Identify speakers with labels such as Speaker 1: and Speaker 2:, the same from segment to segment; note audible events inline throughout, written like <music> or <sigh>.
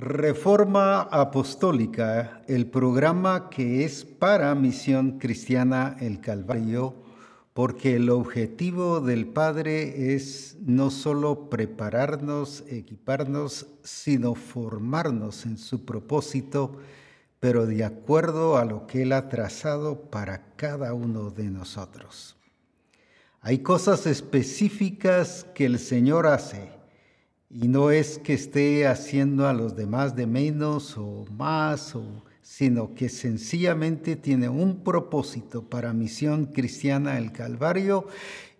Speaker 1: Reforma Apostólica, el programa que es para Misión Cristiana el Calvario, porque el objetivo del Padre es no solo prepararnos, equiparnos, sino formarnos en su propósito, pero de acuerdo a lo que Él ha trazado para cada uno de nosotros. Hay cosas específicas que el Señor hace y no es que esté haciendo a los demás de menos o más, sino que sencillamente tiene un propósito para Misión Cristiana el Calvario.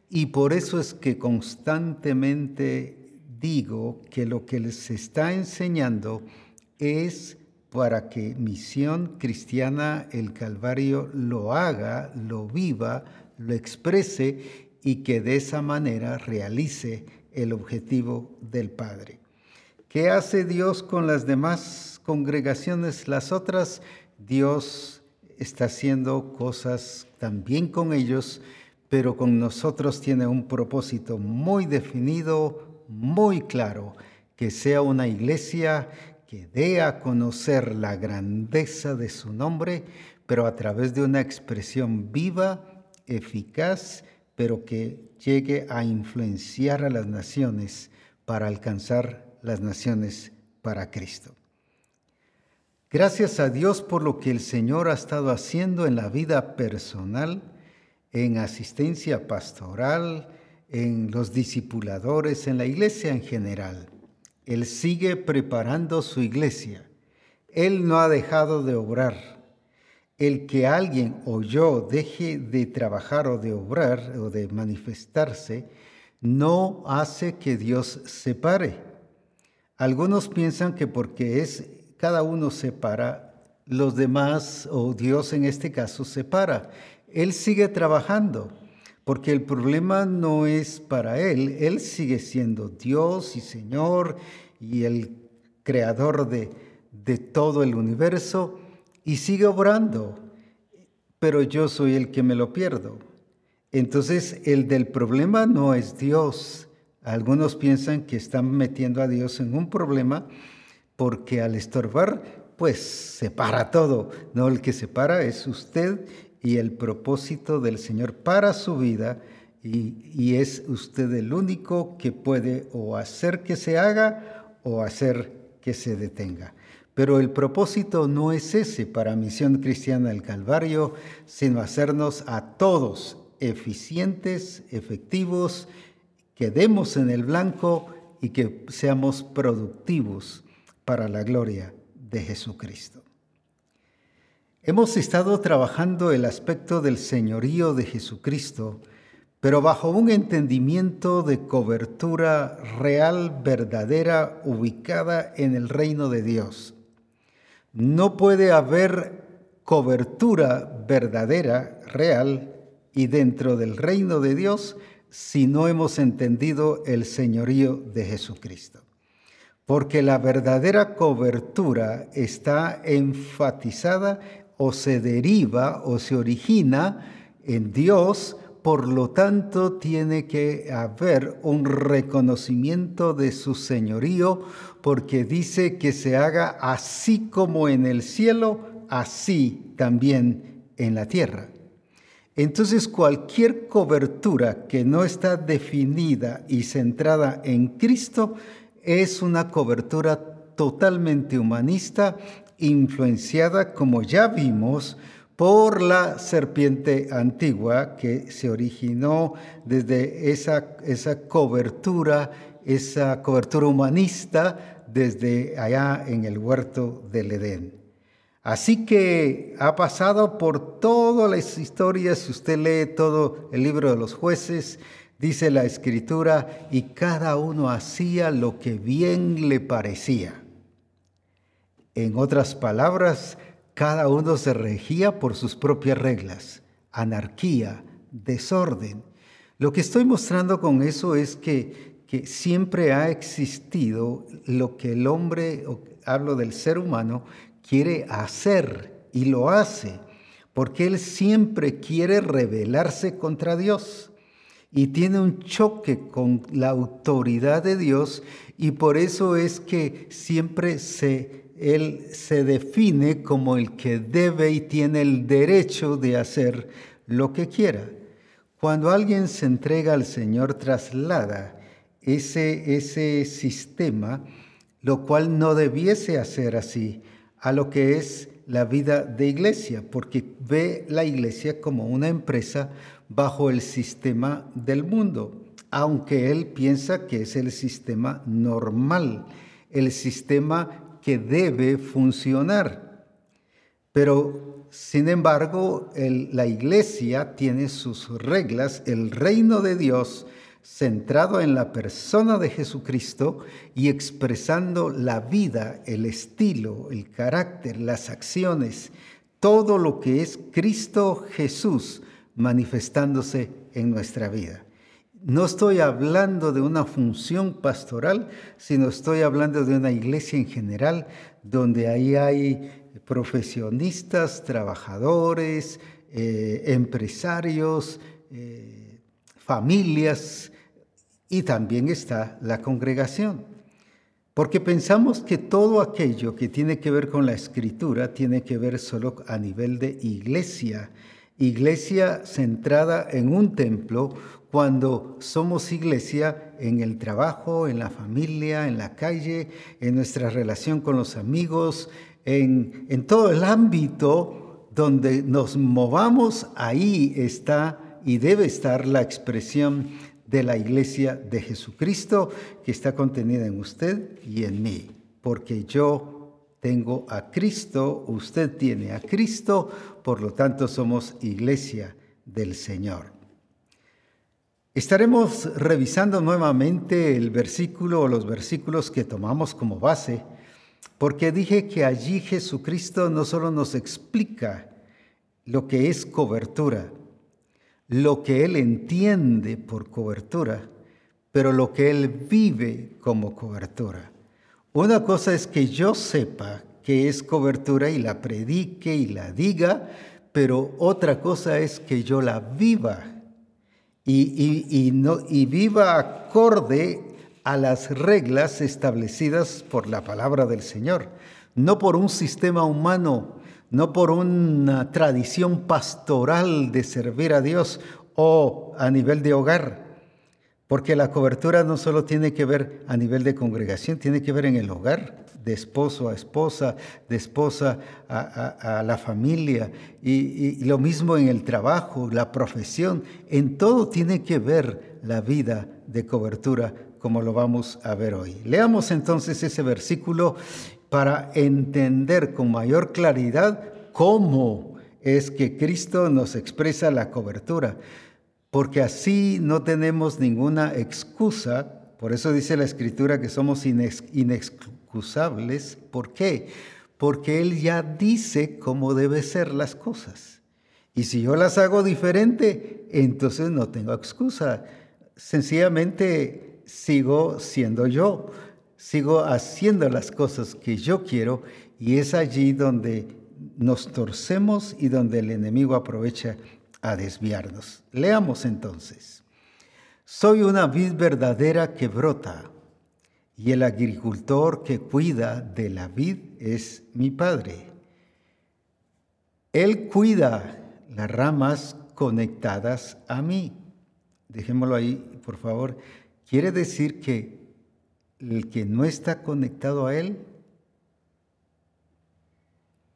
Speaker 1: Y por eso es que constantemente digo que lo que les está enseñando es para que Misión Cristiana el Calvario lo haga, lo viva, lo exprese y que de esa manera realice el objetivo del Padre. ¿Qué hace Dios con las demás congregaciones? Las otras, Dios está haciendo cosas también con ellos, pero con nosotros tiene un propósito muy definido, muy claro, que sea una iglesia que dé a conocer la grandeza de su nombre, pero a través de una expresión viva, eficaz, pero que llegue a influenciar a las naciones para alcanzar las naciones para Cristo. Gracias a Dios por lo que el Señor ha estado haciendo en la vida personal, en asistencia pastoral, en los discipuladores, en la iglesia en general. Él sigue preparando su iglesia. Él no ha dejado de obrar el que alguien o yo deje de trabajar o de obrar o de manifestarse no hace que Dios se pare. Algunos piensan que porque es cada uno separa, los demás o Dios en este caso separa. Él sigue trabajando porque el problema no es para él, él sigue siendo Dios y Señor y el creador de, de todo el universo y sigue obrando, pero yo soy el que me lo pierdo. Entonces el del problema no es Dios. Algunos piensan que están metiendo a Dios en un problema porque al estorbar, pues se para todo. No, el que se para es usted y el propósito del Señor para su vida y, y es usted el único que puede o hacer que se haga o hacer que se detenga. Pero el propósito no es ese para Misión Cristiana del Calvario, sino hacernos a todos eficientes, efectivos, que demos en el blanco y que seamos productivos para la gloria de Jesucristo. Hemos estado trabajando el aspecto del señorío de Jesucristo, pero bajo un entendimiento de cobertura real, verdadera, ubicada en el reino de Dios no puede haber cobertura verdadera, real y dentro del reino de Dios si no hemos entendido el señorío de Jesucristo. Porque la verdadera cobertura está enfatizada o se deriva o se origina en Dios por lo tanto, tiene que haber un reconocimiento de su señorío, porque dice que se haga así como en el cielo, así también en la tierra. Entonces, cualquier cobertura que no está definida y centrada en Cristo es una cobertura totalmente humanista, influenciada, como ya vimos, por la serpiente antigua que se originó desde esa, esa cobertura, esa cobertura humanista desde allá en el huerto del Edén. Así que ha pasado por todas las historias, si usted lee todo el libro de los jueces, dice la escritura, y cada uno hacía lo que bien le parecía. En otras palabras, cada uno se regía por sus propias reglas, anarquía, desorden. Lo que estoy mostrando con eso es que, que siempre ha existido lo que el hombre, hablo del ser humano, quiere hacer y lo hace, porque él siempre quiere rebelarse contra Dios. y tiene un choque con la autoridad de Dios y por eso es que siempre se, él se define como el que debe y tiene el derecho de hacer lo que quiera. Cuando alguien se entrega al Señor, traslada ese, ese sistema, lo cual no debiese hacer así, a lo que es la vida de iglesia, porque ve la iglesia como una empresa bajo el sistema del mundo, aunque él piensa que es el sistema normal, el sistema que debe funcionar. Pero, sin embargo, la iglesia tiene sus reglas, el reino de Dios, centrado en la persona de Jesucristo y expresando la vida, el estilo, el carácter, las acciones, todo lo que es Cristo Jesús manifestándose en nuestra vida. No estoy hablando de una función pastoral, sino estoy hablando de una iglesia en general donde ahí hay profesionistas, trabajadores, eh, empresarios, eh, familias y también está la congregación. Porque pensamos que todo aquello que tiene que ver con la escritura tiene que ver solo a nivel de iglesia iglesia centrada en un templo, cuando somos iglesia en el trabajo, en la familia, en la calle, en nuestra relación con los amigos, en, todo el ámbito donde nos movamos, ahí está y debe estar la expresión de la iglesia de Jesucristo que está contenida en usted y en mí, porque yo tengo a Cristo, usted tiene a Cristo, por lo tanto somos iglesia del Señor. Estaremos revisando nuevamente el versículo o los versículos que tomamos como base, porque dije que allí Jesucristo no solo nos explica lo que es cobertura, lo que Él entiende por cobertura, pero lo que Él vive como cobertura. Una cosa es que yo sepa que es cobertura y la predique y la diga, pero otra cosa es que yo la viva y, no, y viva acorde a las reglas establecidas por la palabra del Señor, no por un sistema humano, no por una tradición pastoral de servir a Dios o a nivel de hogar, porque la cobertura no solo tiene que ver a nivel de congregación, tiene que ver en el hogar, de esposo a esposa, de esposa a, la familia, y, lo mismo en el trabajo, la profesión, en todo tiene que ver la vida de cobertura, como lo vamos a ver hoy. Leamos entonces ese versículo para entender con mayor claridad cómo es que Cristo nos expresa la cobertura porque así no tenemos ninguna excusa. Por eso dice la Escritura que somos inexcusables. ¿Por qué? Porque Él ya dice cómo deben ser las cosas. Y si yo las hago diferente, entonces no tengo excusa. Sencillamente sigo siendo yo, sigo haciendo las cosas que yo quiero y es allí donde nos torcemos y donde el enemigo aprovecha a desviarnos. Leamos entonces. Soy una vid verdadera que brota, y el agricultor que cuida de la vid es mi Padre. Él cuida las ramas conectadas a mí. Dejémoslo ahí, por favor. Quiere decir que el que no está conectado a Él,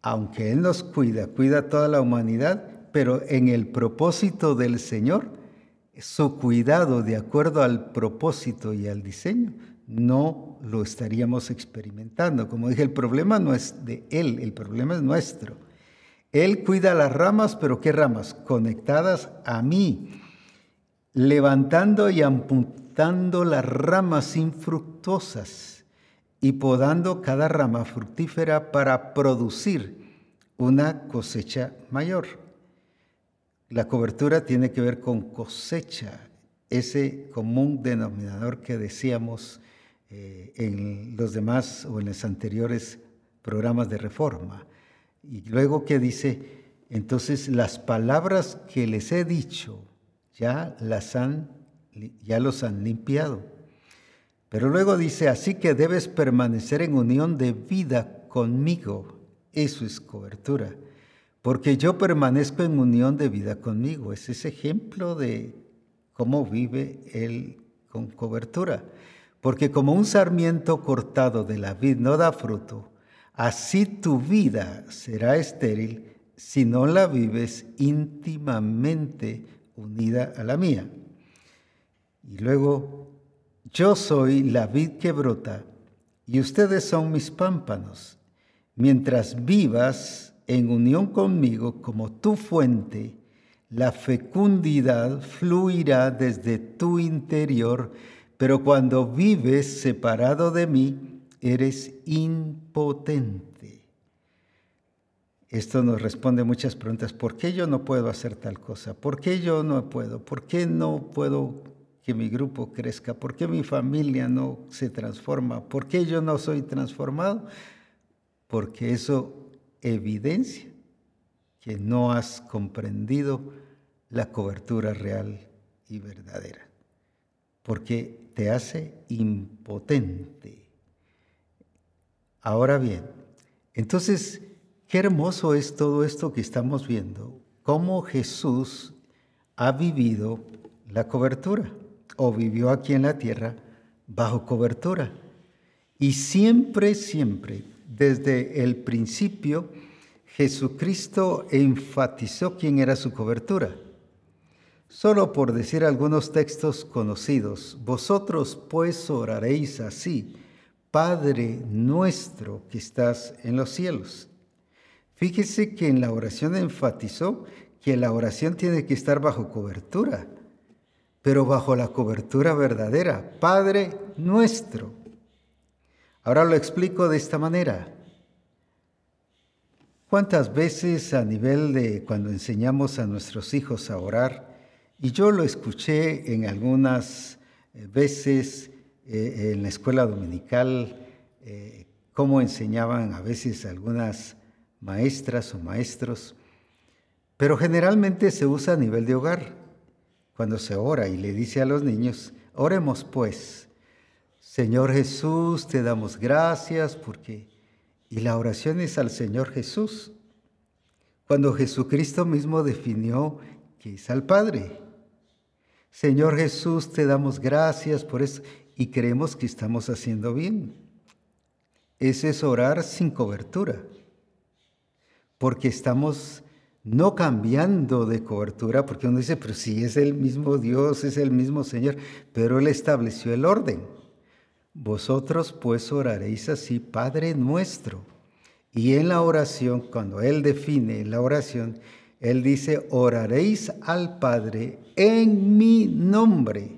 Speaker 1: aunque Él nos cuida, cuida toda la humanidad, pero en el propósito del Señor, su cuidado de acuerdo al propósito y al diseño, no lo estaríamos experimentando. Como dije, el problema no es de Él, el problema es nuestro. Él cuida las ramas, pero ¿qué ramas? Conectadas a mí, levantando y apuntando las ramas infructuosas y podando cada rama fructífera para producir una cosecha mayor. La cobertura tiene que ver con cosecha, ese común denominador que decíamos eh, en los demás o en los anteriores programas de reforma. Y luego que dice, entonces las palabras que les he dicho ya las han ya los han limpiado. Pero luego dice, así que debes permanecer en unión de vida conmigo. Eso es cobertura. Porque yo permanezco en unión de vida conmigo. Es ese ejemplo de cómo vive él con cobertura. Porque como un sarmiento cortado de la vid no da fruto, así tu vida será estéril si no la vives íntimamente unida a la mía. Y luego, yo soy la vid que brota y ustedes son mis pámpanos. Mientras vivas en unión conmigo como tu fuente, la fecundidad fluirá desde tu interior, pero cuando vives separado de mí, eres impotente. Esto nos responde muchas preguntas. ¿Por qué yo no puedo hacer tal cosa? ¿Por qué yo no puedo? ¿Por qué no puedo que mi grupo crezca? ¿Por qué mi familia no se transforma? ¿Por qué yo no soy transformado? Porque eso evidencia que no has comprendido la cobertura real y verdadera, porque te hace impotente. Ahora bien, entonces, qué hermoso es todo esto que estamos viendo, cómo Jesús ha vivido la cobertura o vivió aquí en la tierra bajo cobertura. Y siempre, siempre, desde el principio, Jesucristo enfatizó quién era su cobertura. Solo por decir algunos textos conocidos, vosotros pues oraréis así, Padre nuestro que estás en los cielos. Fíjese que en la oración enfatizó que la oración tiene que estar bajo cobertura, pero bajo la cobertura verdadera, Padre nuestro. Ahora lo explico de esta manera. ¿Cuántas veces a nivel de cuando enseñamos a nuestros hijos a orar, y yo lo escuché en algunas eh, veces eh, en la escuela dominical, eh, cómo enseñaban a veces algunas maestras o maestros, pero generalmente se usa a nivel de hogar, cuando se ora y le dice a los niños, oremos pues, Señor Jesús, te damos gracias porque... Y la oración es al Señor Jesús, cuando Jesucristo mismo definió que es al Padre. Señor Jesús, te damos gracias por eso y creemos que estamos haciendo bien. Ese es orar sin cobertura, porque estamos no cambiando de cobertura, porque uno dice, pero si es el mismo Dios, es el mismo Señor, pero Él estableció el orden. Vosotros pues oraréis así, Padre nuestro. Y en la oración, cuando Él define la oración, Él dice, oraréis al Padre en mi nombre.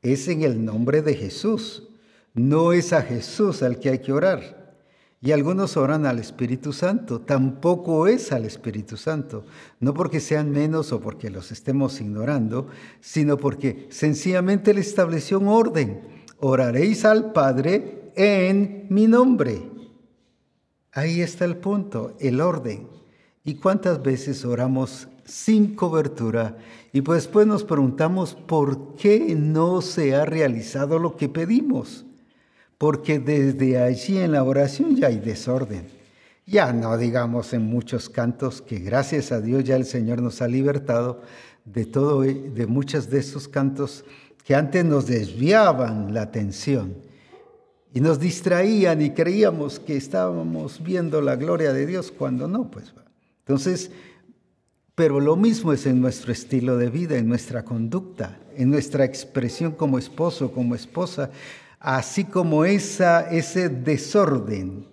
Speaker 1: Es en el nombre de Jesús. No es a Jesús al que hay que orar. Y algunos oran al Espíritu Santo. Tampoco es al Espíritu Santo. No porque sean menos o porque los estemos ignorando, sino porque sencillamente Él estableció un orden. Oraréis al Padre en mi nombre. Ahí está el punto, el orden. ¿Y cuántas veces oramos sin cobertura y pues después nos preguntamos por qué no se ha realizado lo que pedimos. Porque desde allí en la oración ya hay desorden. Ya no digamos en muchos cantos que gracias a Dios ya el Señor nos ha libertado de todo de muchos de esos cantos que antes nos desviaban la atención y nos distraían y creíamos que estábamos viendo la gloria de Dios cuando no, pues. Entonces, pero lo mismo es en nuestro estilo de vida, en nuestra conducta, en nuestra expresión como esposo, como esposa, así como esa, ese desorden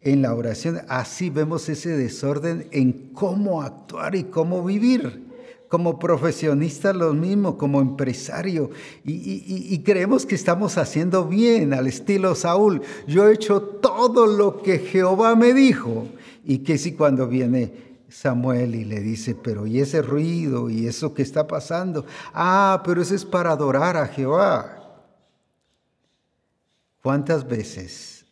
Speaker 1: en la oración, así vemos ese desorden en cómo actuar y cómo vivir. Como profesionista lo mismo, como empresario, y, creemos que estamos haciendo bien al estilo Saúl. Yo he hecho todo lo que Jehová me dijo, y que si cuando viene Samuel y le dice, pero ¿y ese ruido y eso que está pasando? Ah, pero eso es para adorar a Jehová. ¿Cuántas veces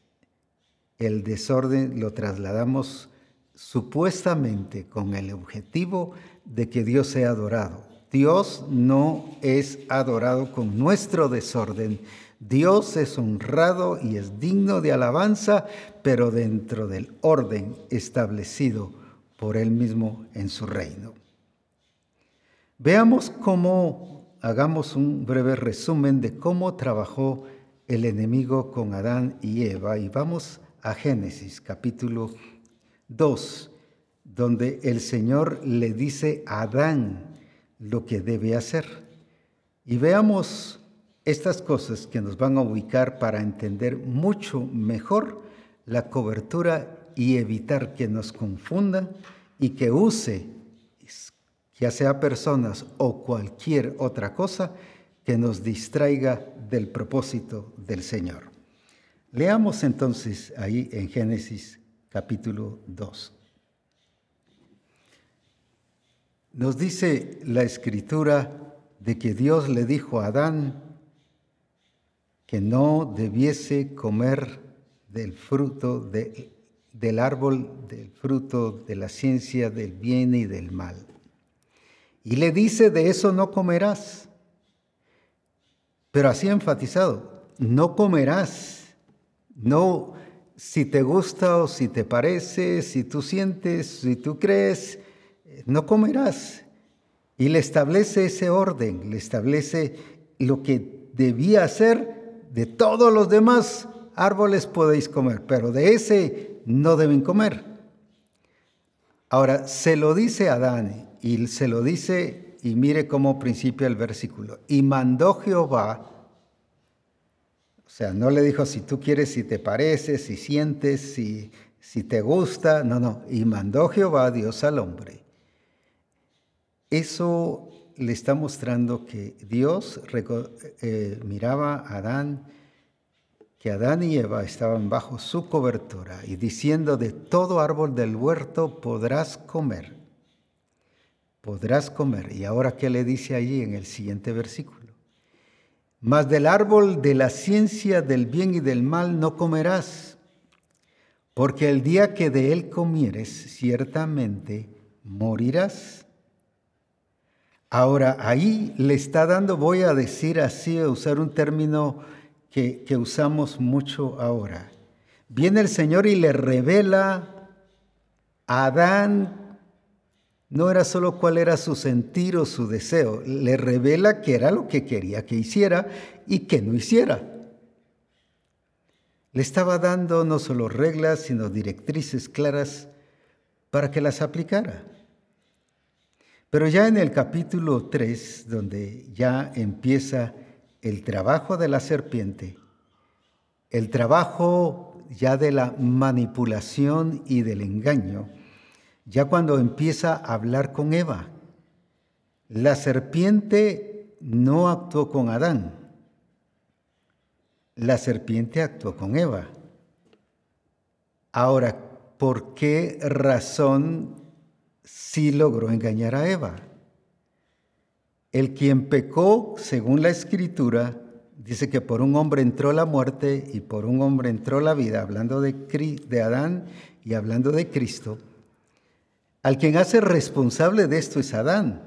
Speaker 1: el desorden lo trasladamos supuestamente con el objetivo de que Dios sea adorado? Dios no es adorado con nuestro desorden. Dios es honrado y es digno de alabanza, pero dentro del orden establecido por Él mismo en su reino. Veamos cómo, hagamos un breve resumen de cómo trabajó el enemigo con Adán y Eva y vamos a Génesis capítulo 2, donde el Señor le dice a Adán, lo que debe hacer. Y veamos estas cosas que nos van a ubicar para entender mucho mejor la cobertura y evitar que nos confunda y que use, ya sea personas o cualquier otra cosa, que nos distraiga del propósito del Señor. Leamos entonces ahí en Génesis capítulo 2. Nos dice la escritura de que Dios le dijo a Adán que no debiese comer del fruto del árbol, del fruto de la ciencia del bien y del mal. Y le dice, de eso no comerás. Pero así enfatizado, no comerás. No si te gusta o si te parece, si tú sientes, si tú crees, no comerás. Y le establece ese orden, le establece lo que debía hacer de todos los demás árboles podéis comer, pero de ese no deben comer. Ahora, se lo dice Adán y se lo dice, y mire cómo principia el versículo, y mandó Jehová, o sea, no le dijo si tú quieres, si te parece, si sientes, si, si te gusta, no, no, y mandó Jehová Dios al hombre eso le está mostrando que Dios eh, miraba a Adán, que Adán y Eva estaban bajo su cobertura y diciendo de todo árbol del huerto podrás comer, podrás comer. Y ahora, ¿qué le dice allí en el siguiente versículo? Mas del árbol de la ciencia del bien y del mal no comerás, porque el día que de él comieres, ciertamente morirás. Ahora, ahí le está dando, voy a decir así, a usar un término que, usamos mucho ahora. Viene el Señor y le revela a Adán, no era solo cuál era su sentir o su deseo, le revela que era lo que quería que hiciera y que no hiciera. Le estaba dando no solo reglas, sino directrices claras para que las aplicara. Pero ya en el capítulo 3, donde ya empieza el trabajo de la serpiente, el trabajo ya de la manipulación y del engaño, ya cuando empieza a hablar con Eva, la serpiente no actuó con Adán, la serpiente actuó con Eva. Ahora, ¿por qué razón sí logró engañar a Eva. El quien pecó, según la escritura, dice que por un hombre entró la muerte y por un hombre entró la vida, hablando de, Adán y hablando de Cristo. Al quien hace responsable de esto es Adán,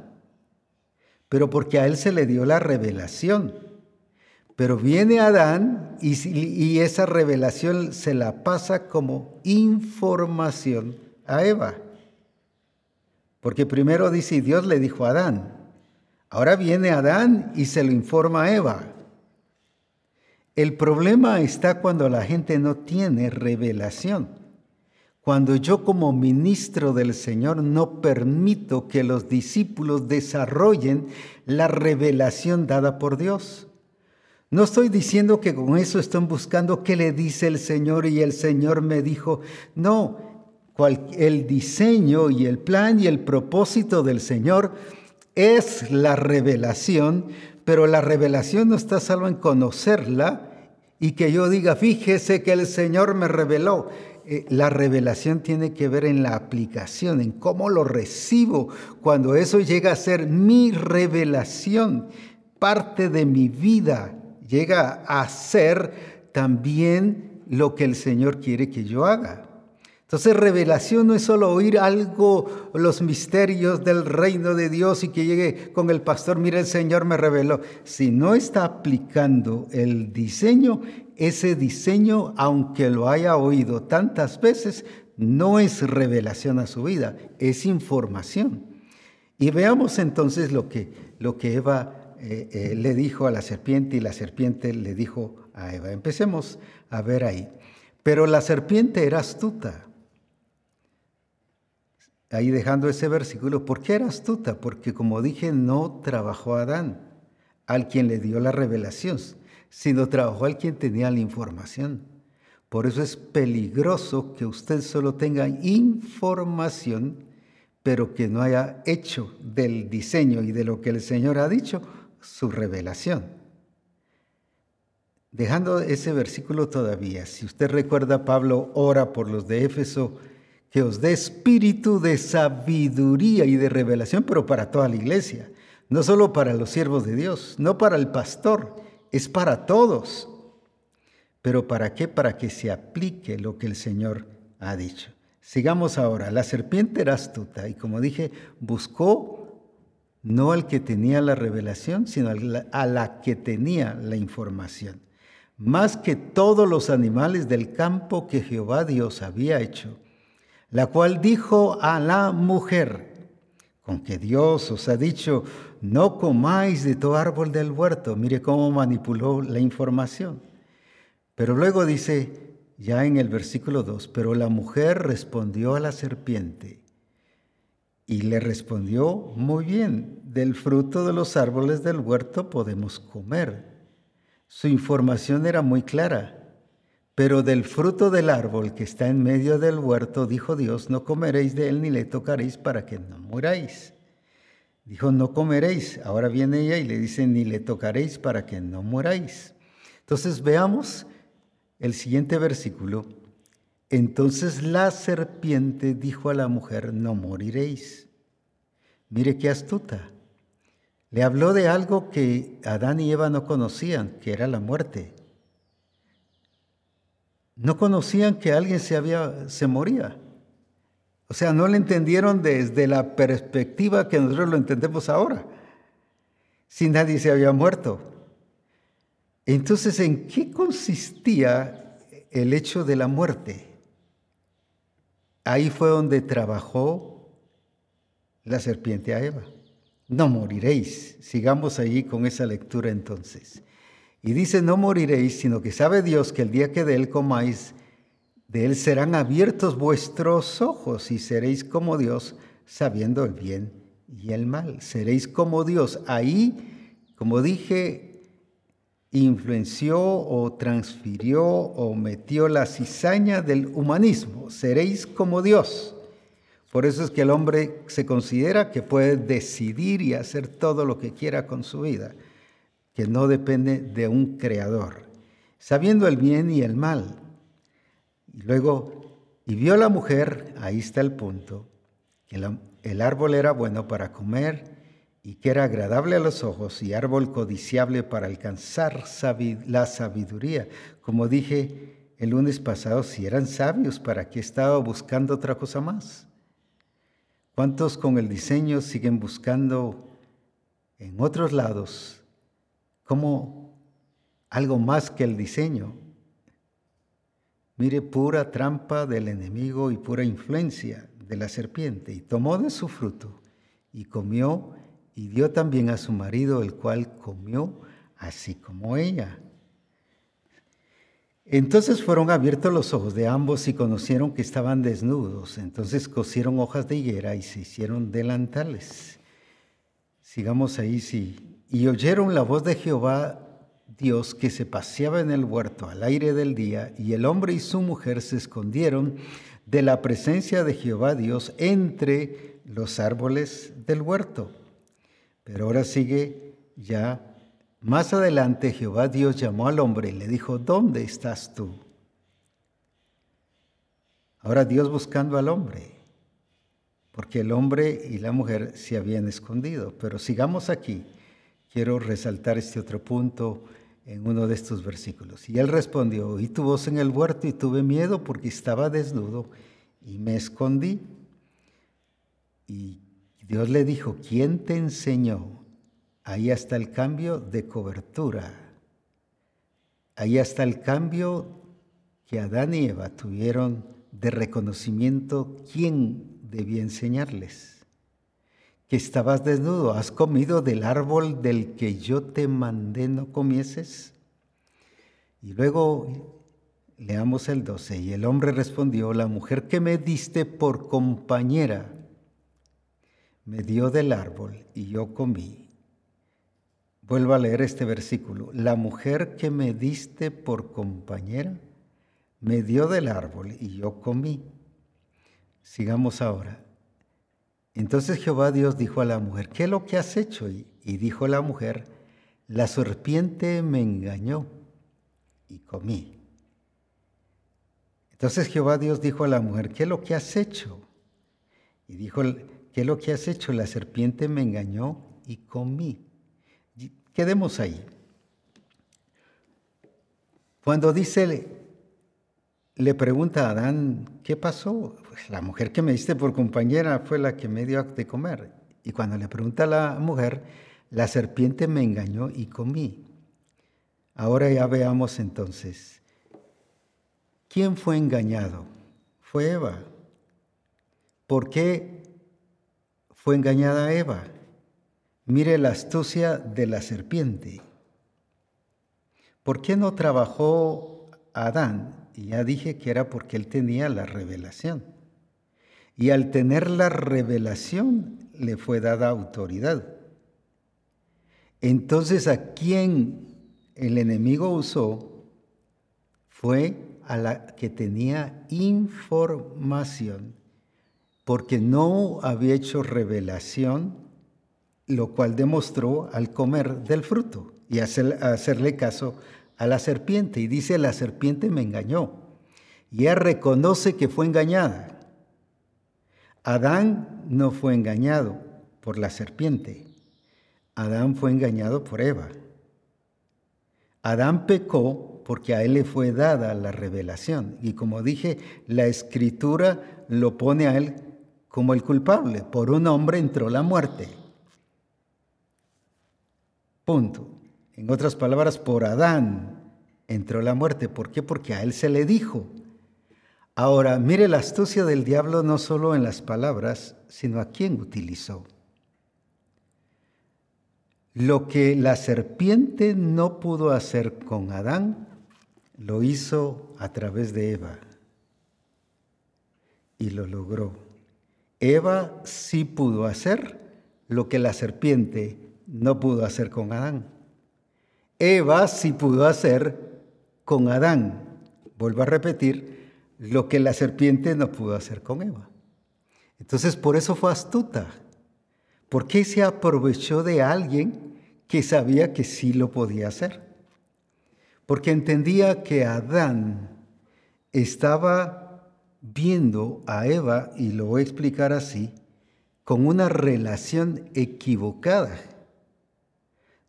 Speaker 1: pero porque a él se le dio la revelación. Pero viene Adán y, y esa revelación se la pasa como información a Eva. Porque primero dice, Dios le dijo a Adán. Ahora viene Adán y se lo informa a Eva. El problema está cuando la gente no tiene revelación. Cuando yo como ministro del Señor no permito que los discípulos desarrollen la revelación dada por Dios. No estoy diciendo que con eso están buscando qué le dice el Señor y el Señor me dijo. No, el diseño y el plan y el propósito del Señor es la revelación, pero la revelación no está solo en conocerla y que yo diga, fíjese que el Señor me reveló. Eh, la revelación tiene que ver en la aplicación, en cómo lo recibo, cuando eso llega a ser mi revelación, parte de mi vida, llega a ser también lo que el Señor quiere que yo haga. Entonces revelación no es solo oír algo, los misterios del reino de Dios y que llegue con el pastor, mira el Señor me reveló. Si no está aplicando el diseño, ese diseño, aunque lo haya oído tantas veces, no es revelación a su vida, es información. Y veamos entonces lo que, lo que Eva eh, eh, le dijo a la serpiente y la serpiente le dijo a Eva. Empecemos a ver ahí. Pero la serpiente era astuta ahí dejando ese versículo, ¿por qué era astuta? Porque como dije, no trabajó Adán, al quien le dio la revelación, sino trabajó al quien tenía la información. Por eso es peligroso que usted solo tenga información, pero que no haya hecho del diseño y de lo que el Señor ha dicho su revelación. Dejando ese versículo todavía, si usted recuerda, Pablo ora por los de Éfeso, que os dé espíritu de sabiduría y de revelación, pero para toda la iglesia, no solo para los siervos de Dios, no para el pastor, es para todos. Pero ¿para qué? Para que se aplique lo que el Señor ha dicho. Sigamos ahora. La serpiente era astuta y como dije, buscó no al que tenía la revelación, sino a la que tenía la información. Más que todos los animales del campo que Jehová Dios había hecho, la cual dijo a la mujer, con que Dios os ha dicho, no comáis de todo árbol del huerto. Mire cómo manipuló la información. Pero luego dice, ya en el versículo 2, pero la mujer respondió a la serpiente y le respondió, muy bien, del fruto de los árboles del huerto podemos comer. Su información era muy clara. Pero del fruto del árbol que está en medio del huerto, dijo Dios, no comeréis de él ni le tocaréis para que no muráis. Dijo, no comeréis. Ahora viene ella y le dice, ni le tocaréis para que no muráis. Entonces veamos el siguiente versículo. Entonces la serpiente dijo a la mujer, no moriréis. Mire qué astuta. Le habló de algo que Adán y Eva no conocían, que era la muerte. No conocían que alguien se, había, se moría. O sea, no lo entendieron desde la perspectiva que nosotros lo entendemos ahora. Si nadie se había muerto. Entonces, ¿en qué consistía el hecho de la muerte? Ahí fue donde trabajó la serpiente a Eva. No moriréis. Sigamos allí con esa lectura entonces. Y dice, no moriréis, sino que sabe Dios que el día que de él comáis, de él serán abiertos vuestros ojos y seréis como Dios, sabiendo el bien y el mal. Seréis como Dios. Ahí, como dije, influenció o transfirió o metió la cizaña del humanismo. Seréis como Dios. Por eso es que el hombre se considera que puede decidir y hacer todo lo que quiera con su vida que no depende de un creador, sabiendo el bien y el mal. Y luego, y vio la mujer, ahí está el punto, que el árbol era bueno para comer y que era agradable a los ojos y árbol codiciable para alcanzar la sabiduría. Como dije el lunes pasado, si eran sabios, ¿para qué estaba buscando otra cosa más? ¿Cuántos con el diseño siguen buscando en otros lados como algo más que el diseño. Mire, pura trampa del enemigo y pura influencia de la serpiente. Y tomó de su fruto y comió y dio también a su marido, el cual comió así como ella. Entonces fueron abiertos los ojos de ambos y conocieron que estaban desnudos. Entonces cosieron hojas de higuera y se hicieron delantales. Sigamos ahí, sí. Y oyeron la voz de Jehová Dios que se paseaba en el huerto al aire del día, y el hombre y su mujer se escondieron de la presencia de Jehová Dios entre los árboles del huerto. Pero ahora sigue ya más adelante Jehová Dios llamó al hombre y le dijo, ¿dónde estás tú? Ahora Dios buscando al hombre, porque el hombre y la mujer se habían escondido. Pero sigamos aquí quiero resaltar este otro punto en uno de estos versículos. Y él respondió, oí tu voz en el huerto y tuve miedo porque estaba desnudo y me escondí. Y Dios le dijo, ¿quién te enseñó? Ahí está el cambio de cobertura. Ahí está el cambio que Adán y Eva tuvieron de reconocimiento quién debía enseñarles. Que estabas desnudo, has comido del árbol del que yo te mandé no comieses. Y luego Leamos el 12. Y el hombre respondió, la mujer que me diste por compañera me dio del árbol y yo comí. Vuelvo a leer este versículo. La mujer que me diste por compañera me dio del árbol y yo comí. Sigamos ahora. Entonces Jehová Dios dijo a la mujer, ¿qué es lo que has hecho? Y, dijo la mujer, la serpiente me engañó y comí. Entonces Jehová Dios dijo a la mujer, ¿qué es lo que has hecho? Y dijo, ¿qué es lo que has hecho? La serpiente me engañó y comí. Quedemos ahí. Cuando dice, le pregunta a Adán, ¿qué pasó? La mujer que me diste por compañera fue la que me dio de comer. Y cuando le pregunta a la mujer, la serpiente me engañó y comí. Ahora ya veamos entonces ¿Quién fue engañado? Fue Eva. ¿Por qué fue engañada Eva? Mire la astucia de la serpiente. ¿Por qué no trabajó Adán? Y ya dije que era porque él tenía la revelación. Y al tener la revelación le fue dada autoridad. Entonces a quién el enemigo usó fue a la que tenía información, porque no había hecho revelación, lo cual demostró al comer del fruto y hacerle caso a la serpiente. Y dice, la serpiente me engañó. Y ella reconoce que fue engañada. Adán no fue engañado por la serpiente. Adán fue engañado por Eva. Adán pecó porque a él le fue dada la revelación. Y como dije, la escritura lo pone a él como el culpable. Por un hombre entró la muerte. Punto. En otras palabras, por Adán entró la muerte. ¿Por qué? Porque a él se le dijo. Ahora, mire la astucia del diablo no solo en las palabras, sino a quién utilizó. Lo que la serpiente no pudo hacer con Adán, lo hizo a través de Eva y lo logró. Eva sí pudo hacer lo que la serpiente no pudo hacer con Adán. Eva sí pudo hacer con Adán, vuelvo a repetir, lo que la serpiente no pudo hacer con Eva. Entonces por eso fue astuta, porque se aprovechó de alguien que sabía que sí lo podía hacer porque entendía que Adán estaba viendo a Eva, y lo voy a explicar así, con una relación equivocada.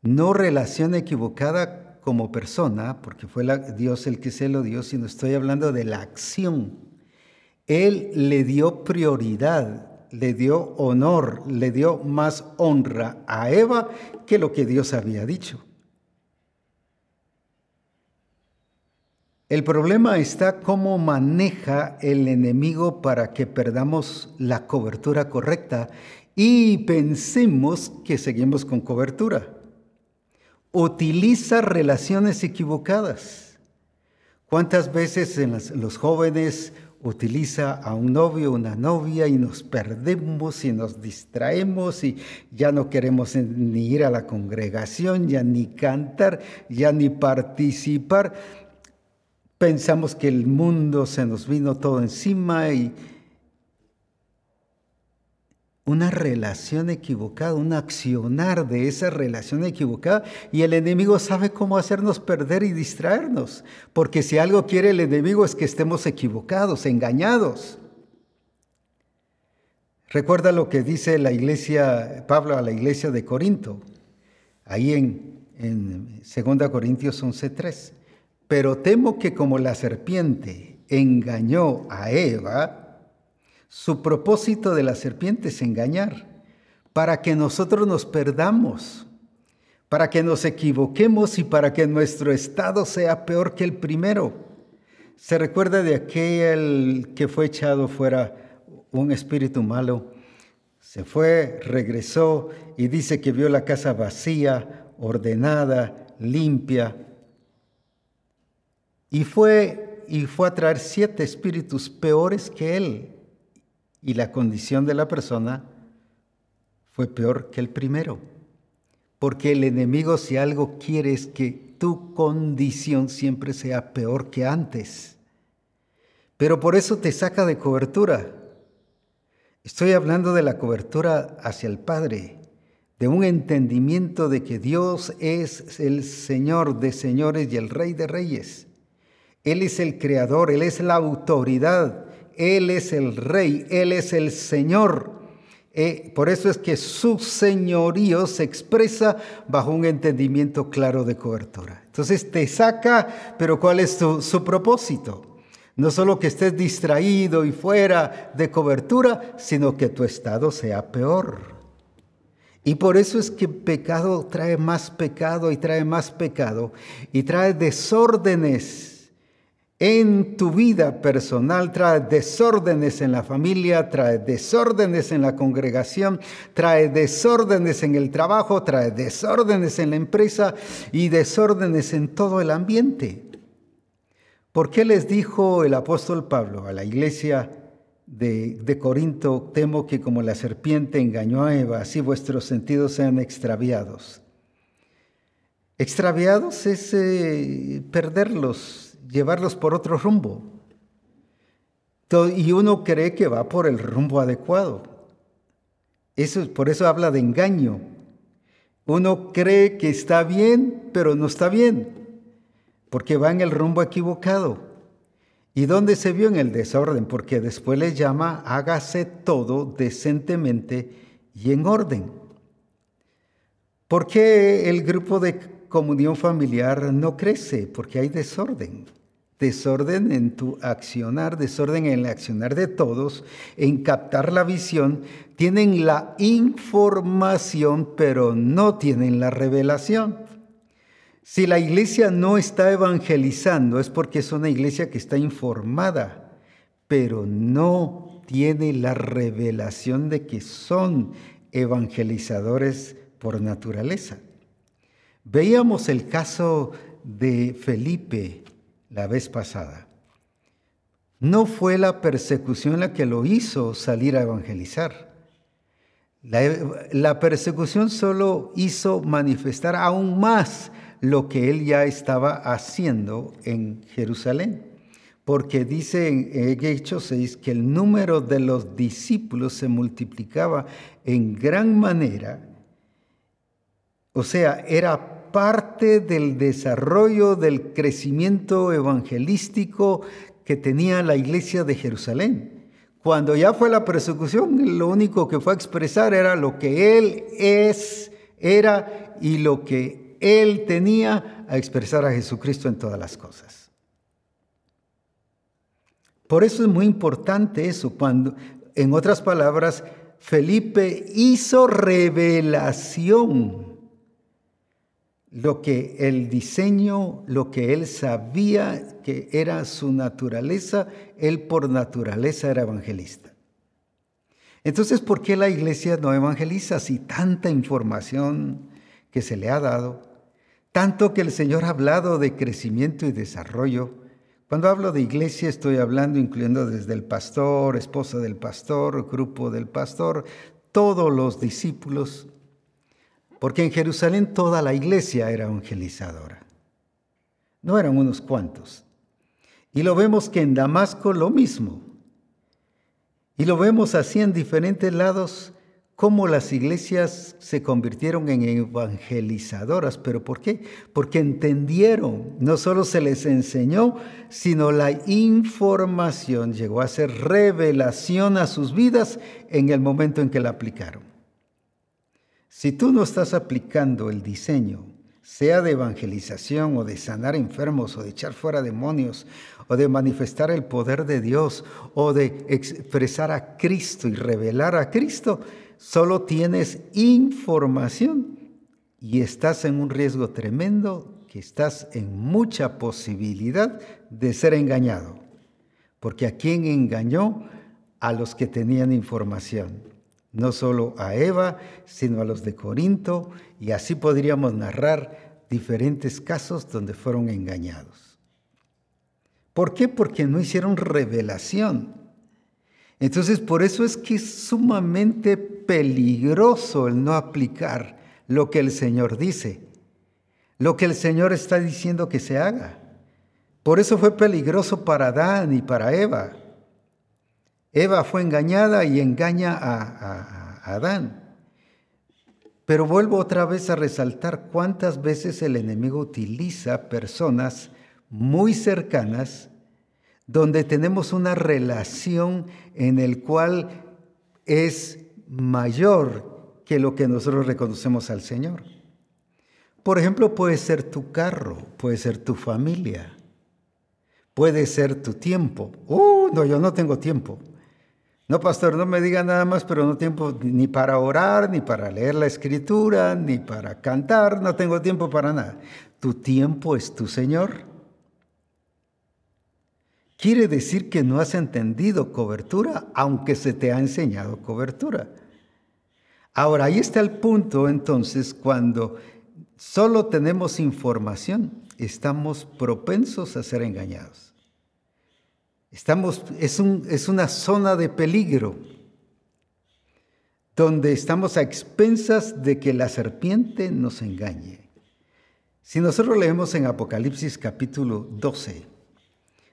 Speaker 1: No relación equivocada como persona, porque fue Dios el que se lo dio, sino estoy hablando de la acción. Él le dio prioridad, le dio honor, le dio más honra a Eva que lo que Dios había dicho. El problema está cómo maneja el enemigo para que perdamos la cobertura correcta y pensemos que seguimos con cobertura. Utiliza relaciones equivocadas. ¿Cuántas veces los jóvenes utiliza a un novio, una novia y nos perdemos y nos distraemos y ya no queremos ni ir a la congregación, ya ni cantar, ya ni participar? pensamos que el mundo se nos vino todo encima y una relación equivocada, un accionar de esa relación equivocada y el enemigo sabe cómo hacernos perder y distraernos, porque si algo quiere el enemigo es que estemos equivocados, engañados. Recuerda lo que dice la iglesia, Pablo a la iglesia de Corinto, ahí en, en 2 Corintios 11.3 pero temo que como la serpiente engañó a Eva, Su propósito de la serpiente es engañar, para que nosotros nos perdamos, para que nos equivoquemos y para que nuestro estado sea peor que el primero. Se recuerda de aquel que fue echado fuera un espíritu malo. Se fue, regresó y dice que vio la casa vacía, ordenada, limpia. Y fue y fue a traer siete espíritus peores que él y la condición de la persona fue peor que el primero. Porque el enemigo si algo quiere es que tu condición siempre sea peor que antes. Pero por eso te saca de cobertura. Estoy hablando de la cobertura hacia el Padre, de un entendimiento de que Dios es el Señor de señores y el Rey de reyes. Él es el creador, Él es la autoridad, él es el rey, Él es el Señor. Eh, por eso es que su señorío se expresa bajo un entendimiento claro de cobertura. Entonces te saca, pero ¿cuál es su propósito? No solo que estés distraído y fuera de cobertura, sino que tu estado sea peor. Y por eso es que pecado trae más pecado y trae más pecado y trae desórdenes en tu vida personal, trae desórdenes en la familia, trae desórdenes en la congregación, trae desórdenes en el trabajo, trae desórdenes en la empresa y desórdenes en todo el ambiente. ¿Por qué les dijo el apóstol Pablo a la iglesia de, Corinto, temo que como la serpiente engañó a Eva, así vuestros sentidos sean extraviados? Extraviados es eh, perderlos, llevarlos por otro rumbo. Y uno cree que va por el rumbo adecuado. Eso, por eso habla de engaño. Uno cree que está bien, pero no está bien, porque va en el rumbo equivocado. ¿Y dónde se vio en el desorden? Porque después le llama, hágase todo decentemente y en orden. ¿Por qué el grupo de comunión familiar no crece? Porque hay desorden desorden en tu accionar, desorden en el accionar de todos, en captar la visión, tienen la información, pero no tienen la revelación. Si la iglesia no está evangelizando es porque es una iglesia que está informada, pero no tiene la revelación de que son evangelizadores por naturaleza. Veíamos el caso de Felipe la vez pasada. No fue la persecución la que lo hizo salir a evangelizar. La, persecución solo hizo manifestar aún más lo que él ya estaba haciendo en Jerusalén. Porque dice en Hechos 6 que el número de los discípulos se multiplicaba en gran manera. O sea, era parte del desarrollo, del crecimiento evangelístico que tenía la iglesia de Jerusalén. Cuando ya fue la persecución, lo único que fue a expresar era lo que él es, era y lo que él tenía a expresar a Jesucristo en todas las cosas. Por eso es muy importante eso, cuando, en otras palabras, Felipe hizo revelación lo que el diseño, lo que él sabía que era su naturaleza, él por naturaleza era evangelista. Entonces, ¿por qué la iglesia no evangeliza si tanta información que se le ha dado, tanto que el Señor ha hablado de crecimiento y desarrollo? Cuando hablo de iglesia estoy hablando incluyendo desde el pastor, esposa del pastor, grupo del pastor, todos los discípulos, porque en Jerusalén toda la iglesia era evangelizadora. No eran unos cuantos. Y lo vemos que en Damasco lo mismo. Y lo vemos así en diferentes lados, cómo las iglesias se convirtieron en evangelizadoras. ¿Pero por qué? Porque entendieron, no solo se les enseñó, sino la información llegó a ser revelación a sus vidas en el momento en que la aplicaron. Si tú no estás aplicando el diseño, sea de evangelización o de sanar enfermos o de echar fuera demonios o de manifestar el poder de Dios o de expresar a Cristo y revelar a Cristo, solo tienes información y estás en un riesgo tremendo, que estás en mucha posibilidad de ser engañado. Porque a quién engañó? A los que tenían información no solo a Eva, sino a los de Corinto, y así podríamos narrar diferentes casos donde fueron engañados. ¿Por qué? Porque no hicieron revelación. Entonces, por eso es que es sumamente peligroso el no aplicar lo que el Señor dice, lo que el Señor está diciendo que se haga. Por eso fue peligroso para Adán y para Eva. Eva fue engañada y engaña a, Adán. Pero vuelvo otra vez a resaltar cuántas veces el enemigo utiliza personas muy cercanas donde tenemos una relación en el cual es mayor que lo que nosotros reconocemos al Señor. Por ejemplo, puede ser tu carro, puede ser tu familia, puede ser tu tiempo. Uh, no, yo no tengo tiempo. No, pastor, no me diga nada más, pero no tiempo ni para orar, ni para leer la escritura, ni para cantar, no tengo tiempo para nada. ¿Tu tiempo es tu Señor? Quiere decir que no has entendido cobertura, aunque se te ha enseñado cobertura. Ahora, ahí está el punto entonces cuando solo tenemos información, estamos propensos a ser engañados. Estamos, es, un, es una zona de peligro donde estamos a expensas de que la serpiente nos engañe. Si nosotros leemos en Apocalipsis capítulo 12,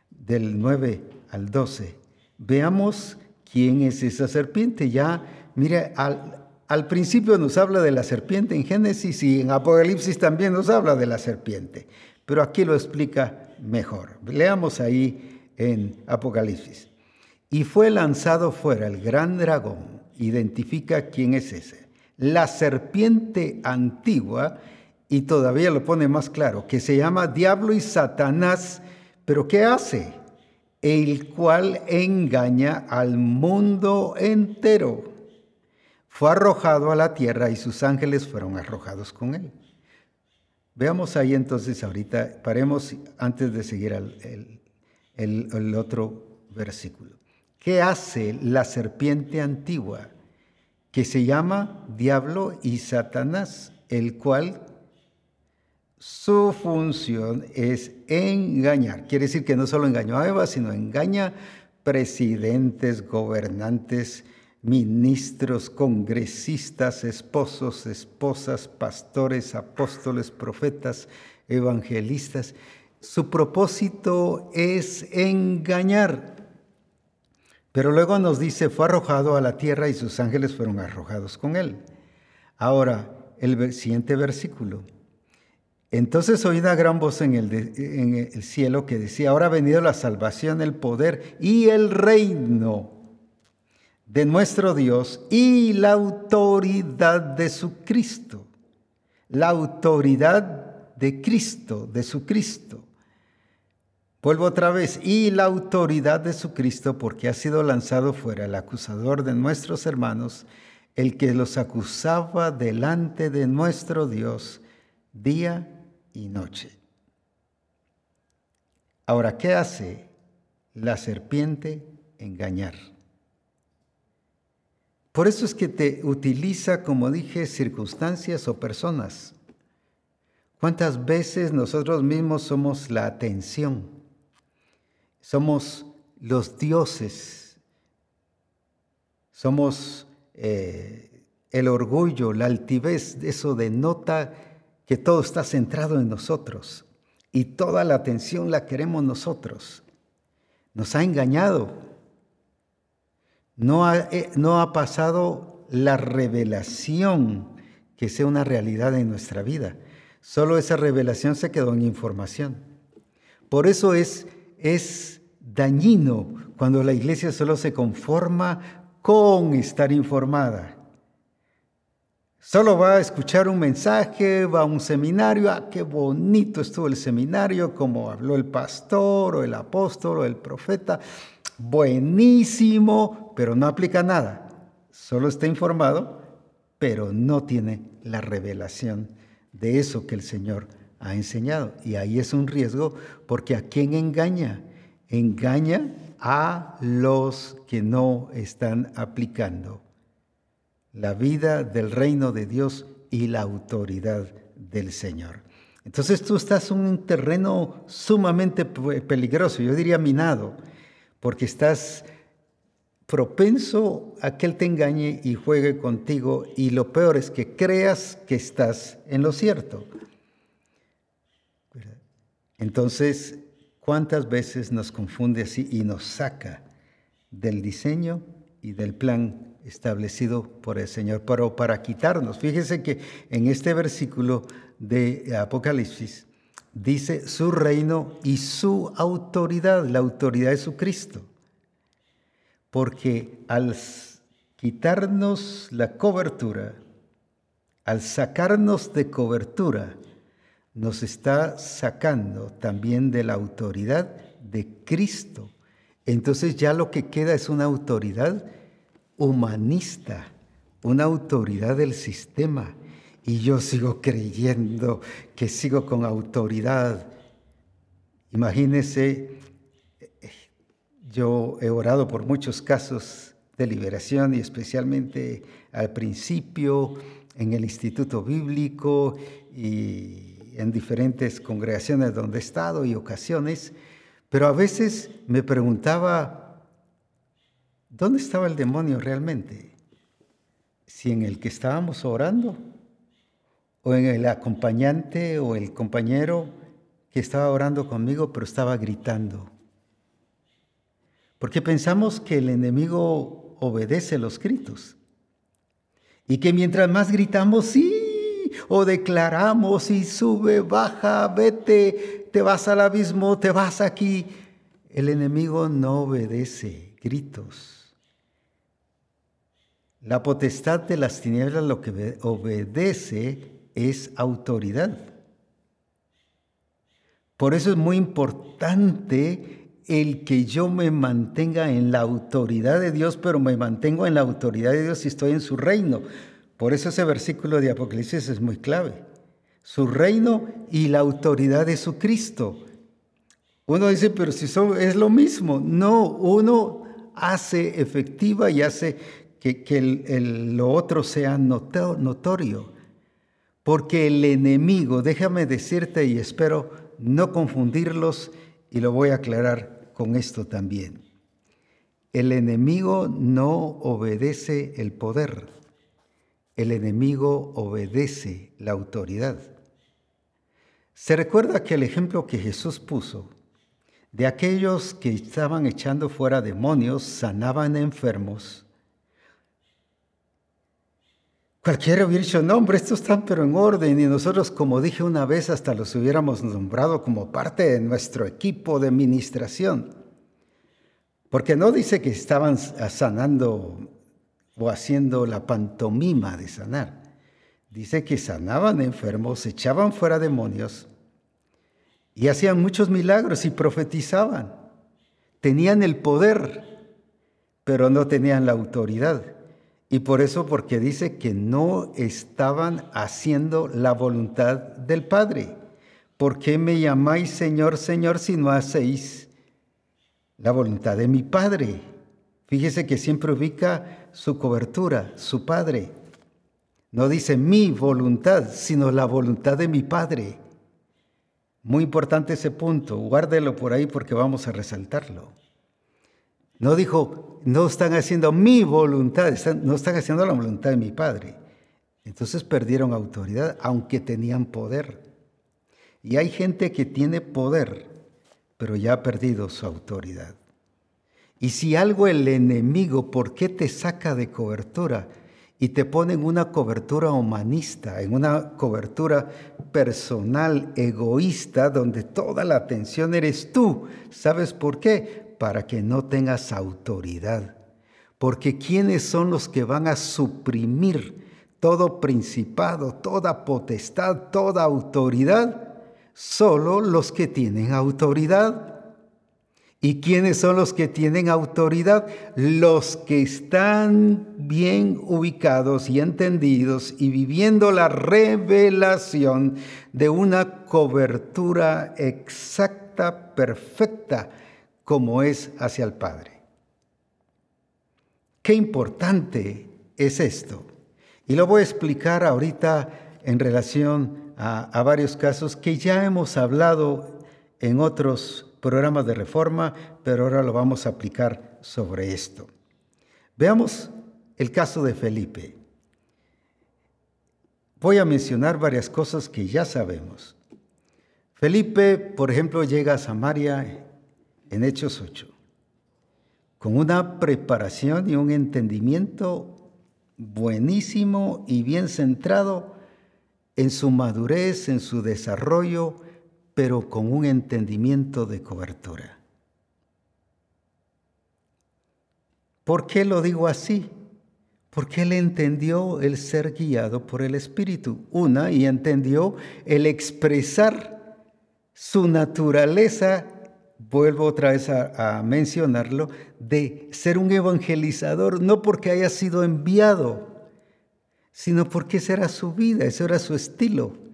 Speaker 1: del 9 al 12, veamos quién es esa serpiente. Ya, mire, al, al principio nos habla de la serpiente en Génesis y en Apocalipsis también nos habla de la serpiente, pero aquí lo explica mejor. Leamos ahí en Apocalipsis. Y fue lanzado fuera el gran dragón, identifica quién es ese, la serpiente antigua, y todavía lo pone más claro, que se llama Diablo y Satanás, pero ¿qué hace? El cual engaña al mundo entero. Fue arrojado a la tierra y sus ángeles fueron arrojados con él. Veamos ahí entonces ahorita, paremos antes de seguir al, el, otro versículo. ¿Qué hace la serpiente antigua que se llama diablo y Satanás, el cual su función es engañar? Quiere decir que no solo engañó a Eva, sino engaña presidentes, gobernantes, ministros, congresistas, esposos, esposas, pastores, apóstoles, profetas, evangelistas. Su propósito es engañar. Pero luego nos dice, fue arrojado a la tierra y sus ángeles fueron arrojados con él. Ahora, el siguiente versículo. Entonces oí una gran voz en el, en el cielo que decía, ahora ha venido la salvación, el poder y el reino de nuestro Dios y la autoridad de su Cristo. La autoridad de Cristo, de su Cristo. Vuelvo otra vez, y la autoridad de su Cristo, porque ha sido lanzado fuera el acusador de nuestros hermanos, el que los acusaba delante de nuestro Dios día y noche. Ahora, ¿qué hace la serpiente? Engañar. Por eso es que te utiliza, como dije, circunstancias o personas. ¿Cuántas veces nosotros mismos somos la atención? Somos los dioses, somos eh, el orgullo, la altivez, eso denota que todo está centrado en nosotros y toda la atención la queremos nosotros. Nos ha engañado. No ha, eh, no ha pasado la revelación que sea una realidad en nuestra vida. Solo esa revelación se quedó en información. Por eso es, es dañino cuando la iglesia solo se conforma con estar informada. Solo va a escuchar un mensaje, va a un seminario, ah, qué bonito estuvo el seminario, como habló el pastor o el apóstol o el profeta, buenísimo, pero no aplica nada. Solo está informado, pero no tiene la revelación de eso que el Señor ha enseñado. Y ahí es un riesgo porque ¿a quién engaña? Engaña a los que no están aplicando la vida del reino de Dios y la autoridad del Señor. Entonces tú estás en un terreno sumamente peligroso, yo diría minado, porque estás propenso a que Él te engañe y juegue contigo y lo peor es que creas que estás en lo cierto. Entonces, ¿cuántas veces nos confunde así y nos saca del diseño y del plan establecido por el Señor, pero para quitarnos. Fíjese que en este versículo de Apocalipsis dice su reino y su autoridad, la autoridad de su Cristo. Porque al quitarnos la cobertura, al sacarnos de cobertura, nos está sacando también de la autoridad de Cristo. Entonces ya lo que queda es una autoridad humanista, una autoridad del sistema. Y yo sigo creyendo que sigo con autoridad. Imagínense, yo he orado por muchos casos de liberación y especialmente al principio en el Instituto Bíblico y en diferentes congregaciones donde he estado y ocasiones, pero a veces me preguntaba, ¿Dónde estaba el demonio realmente? ¿Si en el que estábamos orando? ¿O en el acompañante o el compañero que estaba orando conmigo pero estaba gritando? Porque pensamos que el enemigo obedece los gritos. Y que mientras más gritamos, sí, o declaramos y sube, baja, vete, te vas al abismo, te vas aquí, el enemigo no obedece gritos. La potestad de las tinieblas lo que obedece es autoridad. Por eso es muy importante el que yo me mantenga en la autoridad de Dios, pero me mantengo en la autoridad de Dios si estoy en su reino. Por eso ese versículo de Apocalipsis es muy clave. Su reino y la autoridad de su Cristo. Uno dice, pero si es lo mismo. No, uno hace efectiva y hace que, lo otro sea notorio. Porque el enemigo, déjame decirte y espero no confundirlos y lo voy a aclarar con esto también. El enemigo no obedece el poder, el enemigo obedece la autoridad. Se recuerda que el ejemplo que Jesús puso de aquellos que estaban echando fuera demonios, sanaban enfermos, Cualquiera hubiera dicho, no, estos están pero en orden y nosotros, como dije una vez, hasta los hubiéramos nombrado como parte de nuestro equipo de administración. Porque no dice que estaban sanando o haciendo la pantomima de sanar. Dice que sanaban enfermos, echaban fuera demonios y hacían muchos milagros y profetizaban. Tenían el poder, pero no tenían la autoridad. Y por eso, porque dice que no estaban haciendo la voluntad del Padre. ¿Por qué me llamáis Señor, Señor, si no hacéis la voluntad de mi Padre? Fíjese que siempre ubica su cobertura, su Padre. No dice mi voluntad, sino la voluntad de mi Padre. Muy importante ese punto, guárdelo por ahí porque vamos a resaltarlo. No dijo, no están haciendo mi voluntad, no están haciendo la voluntad de mi Padre. Entonces perdieron autoridad, aunque tenían poder. Y hay gente que tiene poder, pero ya ha perdido su autoridad. Y si algo el enemigo, ¿por qué te saca de cobertura? Y te pone en una cobertura humanista, en una cobertura personal, egoísta, donde toda la atención eres tú. ¿Sabes por qué? para que no tengas autoridad. Porque ¿quiénes son los que van a suprimir todo principado, toda potestad, toda autoridad, solo los que tienen autoridad. ¿Y quiénes son los que tienen autoridad? Los que están bien ubicados y entendidos y viviendo la revelación de una cobertura exacta, perfecta, como es hacia el Padre. Qué importante es esto. Y lo voy a explicar ahorita en relación a, varios casos que ya hemos hablado en otros programas de reforma, pero ahora lo vamos a aplicar sobre esto. Veamos el caso de Felipe. Voy a mencionar varias cosas que ya sabemos. Felipe, por ejemplo, llega a Samaria en Hechos 8 con una preparación y un entendimiento buenísimo y bien centrado en su madurez, en su desarrollo, pero con un entendimiento de cobertura. ¿Por qué lo digo así? Porque él entendió el ser guiado por el Espíritu. Una, y entendió el expresar su naturaleza vuelvo otra vez a, mencionarlo, de ser un evangelizador, no porque haya sido enviado, sino porque esa era su vida, ese era su estilo.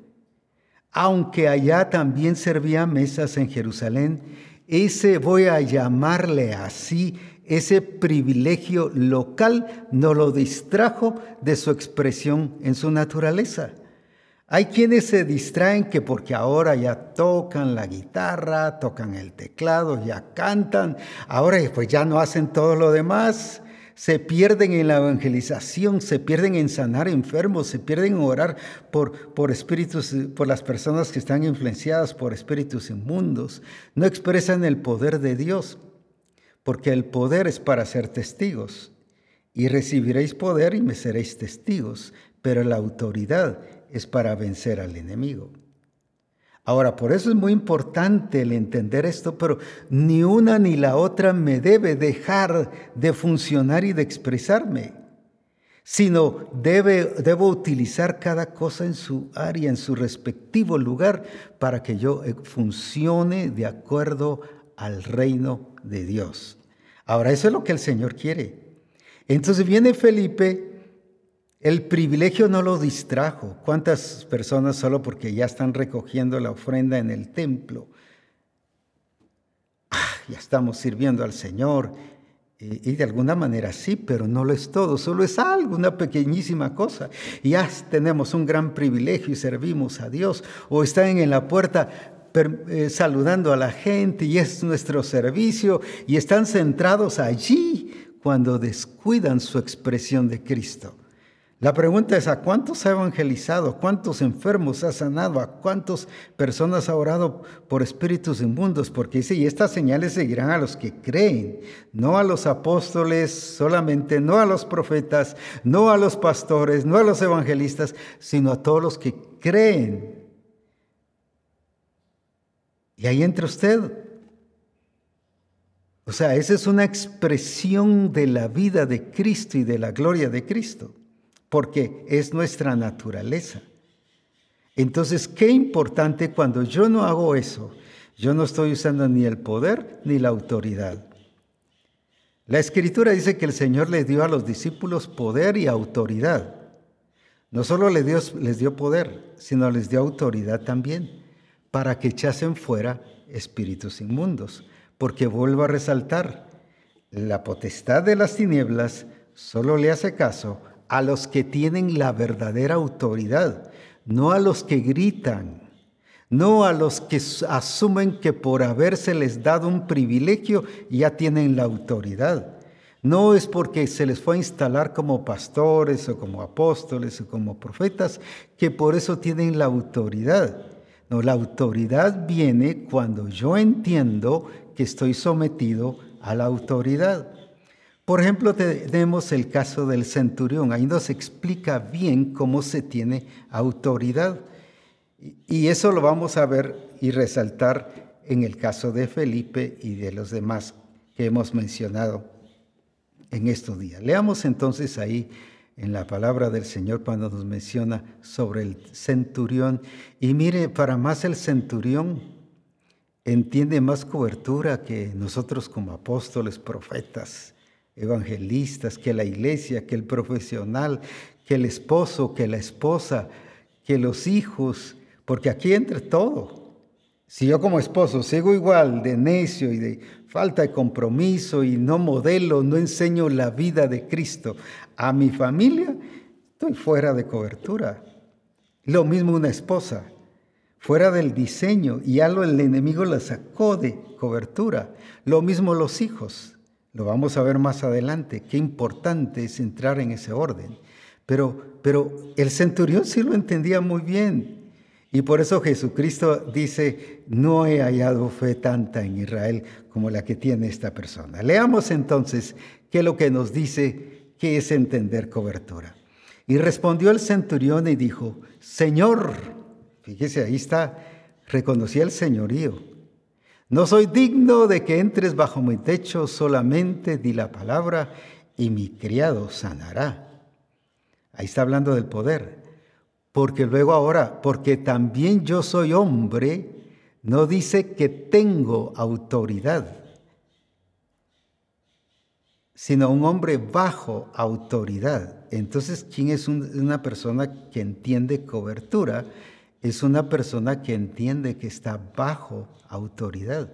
Speaker 1: Aunque allá también servía mesas en Jerusalén, ese voy a llamarle así, ese privilegio local no lo distrajo de su expresión en su naturaleza. Hay quienes se distraen que porque ahora ya tocan la guitarra, tocan el teclado, ya cantan, ahora pues ya no hacen todo lo demás, se pierden en la evangelización, se pierden en sanar enfermos, se pierden en orar por, por espíritus, por las personas que están influenciadas por espíritus inmundos. No expresan el poder de Dios, porque el poder es para ser testigos. Y recibiréis poder y me seréis testigos, pero la autoridad es para vencer al enemigo. Ahora, por eso es muy importante el entender esto, pero ni una ni la otra me debe dejar de funcionar y de expresarme, sino debe, debo utilizar cada cosa en su área, en su respectivo lugar, para que yo eh, funcione de acuerdo al reino de Dios. Ahora, eso es lo que el Señor quiere. Entonces viene Felipe el privilegio no lo distrajo. ¿Cuántas personas solo porque ya están recogiendo la ofrenda en el templo? Ah, ya estamos sirviendo al Señor. Y, de alguna manera sí, pero no lo es todo, solo es algo, una pequeñísima cosa. Ya tenemos un gran privilegio y servimos a Dios. O están en la puerta eh, saludando a la gente y es nuestro servicio y están centrados allí cuando descuidan su expresión de Cristo. La pregunta es, ¿a cuántos ha evangelizado? ¿Cuántos enfermos ha sanado? ¿A cuántas personas ha orado por espíritus inmundos? Porque dice, y estas señales seguirán a los que creen, no a los apóstoles solamente, no a los profetas, no a los pastores, no a los evangelistas, sino a todos los que creen. Y ahí entra usted. O sea, esa es una expresión de la vida de Cristo y de la gloria de Cristo porque es nuestra naturaleza. Entonces, qué importante cuando yo no hago eso, yo no estoy usando ni el poder ni la autoridad. La escritura dice que el Señor le dio a los discípulos poder y autoridad. No solo les dio, les dio poder, sino les dio autoridad también para que echasen fuera espíritus inmundos. Porque vuelvo a resaltar, la potestad de las tinieblas solo le hace caso a los que tienen la verdadera autoridad, no a los que gritan, no a los que asumen que por haberse les dado un privilegio ya tienen la autoridad. No es porque se les fue a instalar como pastores o como apóstoles o como profetas que por eso tienen la autoridad. No, la autoridad viene cuando yo entiendo que estoy sometido a la autoridad. Por ejemplo, tenemos el caso del centurión. Ahí nos explica bien cómo se tiene autoridad. Y eso lo vamos a ver y resaltar en el caso de Felipe y de los demás que hemos mencionado en estos días. Leamos entonces ahí en la palabra del Señor cuando nos menciona sobre el centurión. Y mire, para más el centurión entiende más cobertura que nosotros como apóstoles, profetas, evangelistas, que la iglesia, que el profesional, que el esposo, que la esposa, que los hijos, porque aquí entre todo. Si yo como esposo sigo igual de necio y de falta de compromiso y no modelo, no enseño la vida de Cristo a mi familia, estoy fuera de cobertura. Lo mismo una esposa, fuera del diseño y ya lo, el enemigo la sacó de cobertura. Lo mismo los hijos. Lo vamos a ver más adelante. Qué importante es entrar en ese orden. Pero, pero el centurión sí lo entendía muy bien. Y por eso Jesucristo dice, no he hallado fe tanta en Israel como la que tiene esta persona. Leamos entonces qué es lo que nos dice que es entender cobertura. Y respondió el centurión y dijo, Señor, fíjese, ahí está, reconocía el señorío. No soy digno de que entres bajo mi techo, solamente di la palabra y mi criado sanará. Ahí está hablando del poder. Porque luego ahora, porque también yo soy hombre, no dice que tengo autoridad, sino un hombre bajo autoridad. Entonces, ¿quién es una persona que entiende cobertura? Es una persona que entiende que está bajo autoridad.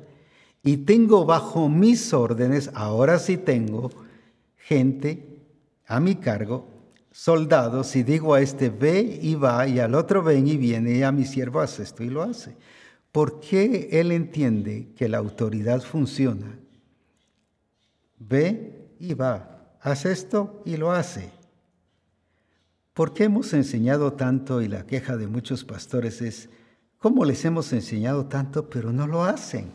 Speaker 1: Y tengo bajo mis órdenes, ahora sí tengo gente a mi cargo soldados, si digo a este ve y va, y al otro ven y viene, y a mi siervo hace esto y lo hace. ¿Por qué él entiende que la autoridad funciona? Ve y va, hace esto y lo hace. ¿Por qué hemos enseñado tanto y la queja de muchos pastores es, ¿cómo les hemos enseñado tanto pero no lo hacen?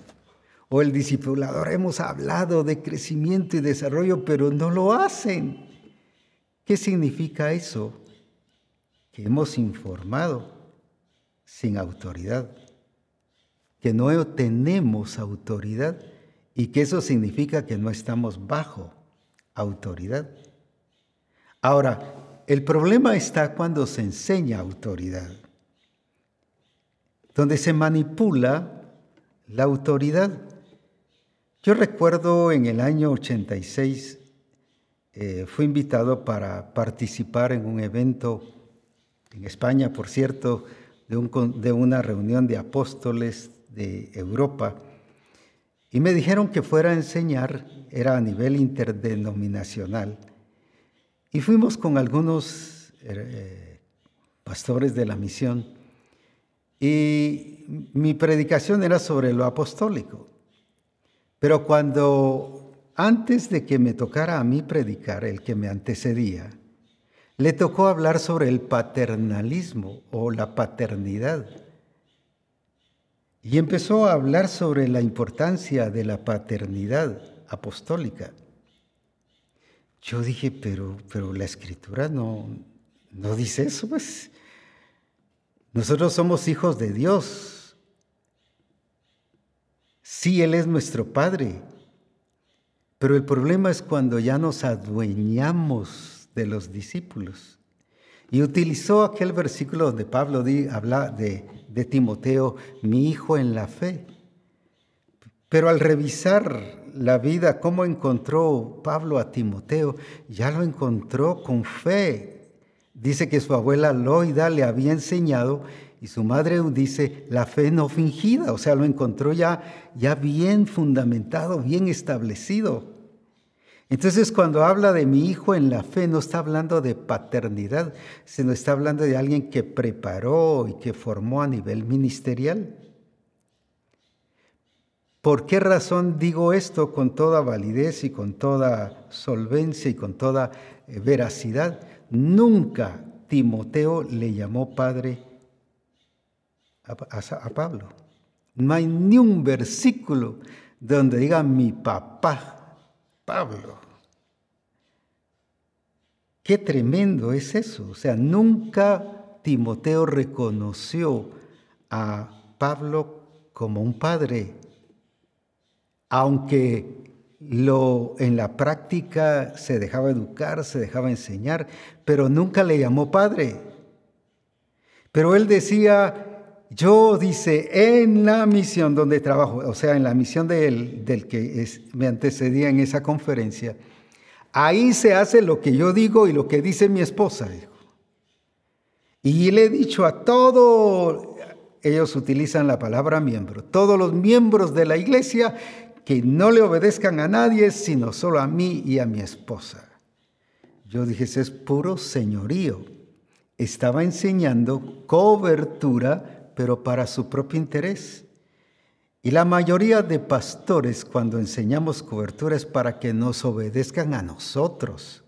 Speaker 1: O el discipulador, hemos hablado de crecimiento y desarrollo pero no lo hacen. ¿Qué significa eso? Que hemos informado sin autoridad, que no tenemos autoridad y que eso significa que no estamos bajo autoridad. Ahora, el problema está cuando se enseña autoridad, donde se manipula la autoridad. Yo recuerdo en el año 86 eh, fui invitado para participar en un evento en España, por cierto, de, una reunión de apóstoles de Europa. Y me dijeron que fuera a enseñar, era a nivel interdenominacional. Y fuimos con algunos eh, pastores de la misión. Y mi predicación era sobre lo apostólico. Pero cuando antes de que me tocara a mí predicar, el que me antecedía, le tocó hablar sobre el paternalismo o la paternidad. Y empezó a hablar sobre la importancia de la paternidad apostólica. Yo dije, pero, pero la escritura no, no dice eso, pues. Nosotros somos hijos de Dios. Sí, Él es nuestro Padre, pero el problema es cuando ya nos adueñamos de los discípulos. Y utilizó aquel versículo donde Pablo habla de, de Timoteo, mi hijo en la fe. Pero al revisar la vida, cómo encontró Pablo a Timoteo, ya lo encontró con fe. Dice que su abuela Loida le había enseñado y su madre dice la fe no fingida, o sea, lo encontró ya, ya bien fundamentado, bien establecido. Entonces cuando habla de mi hijo en la fe, no está hablando de paternidad, sino está hablando de alguien que preparó y que formó a nivel ministerial. ¿Por qué razón digo esto con toda validez y con toda solvencia y con toda eh, veracidad? Nunca Timoteo le llamó padre a, Pablo. No hay ni un versículo donde diga mi papá Pablo. Qué tremendo es eso. O sea, nunca Timoteo reconoció a Pablo como un padre, aunque lo, en la práctica se dejaba educar, se dejaba enseñar, pero nunca le llamó padre. Pero él decía, yo dice, en la misión donde trabajo, o sea, en la misión del, del que me antecedía en esa conferencia, ahí se hace lo que yo digo y lo que dice mi esposa. Y le he dicho a todo, ellos utilizan la palabra miembro, todos los miembros de la iglesia que no le obedezcan a nadie, sino solo a mí y a mi esposa. Yo dije, ese es puro señorío. Estaba enseñando cobertura, pero para su propio interés. Y la mayoría de pastores cuando enseñamos cobertura es para que nos obedezcan a nosotros,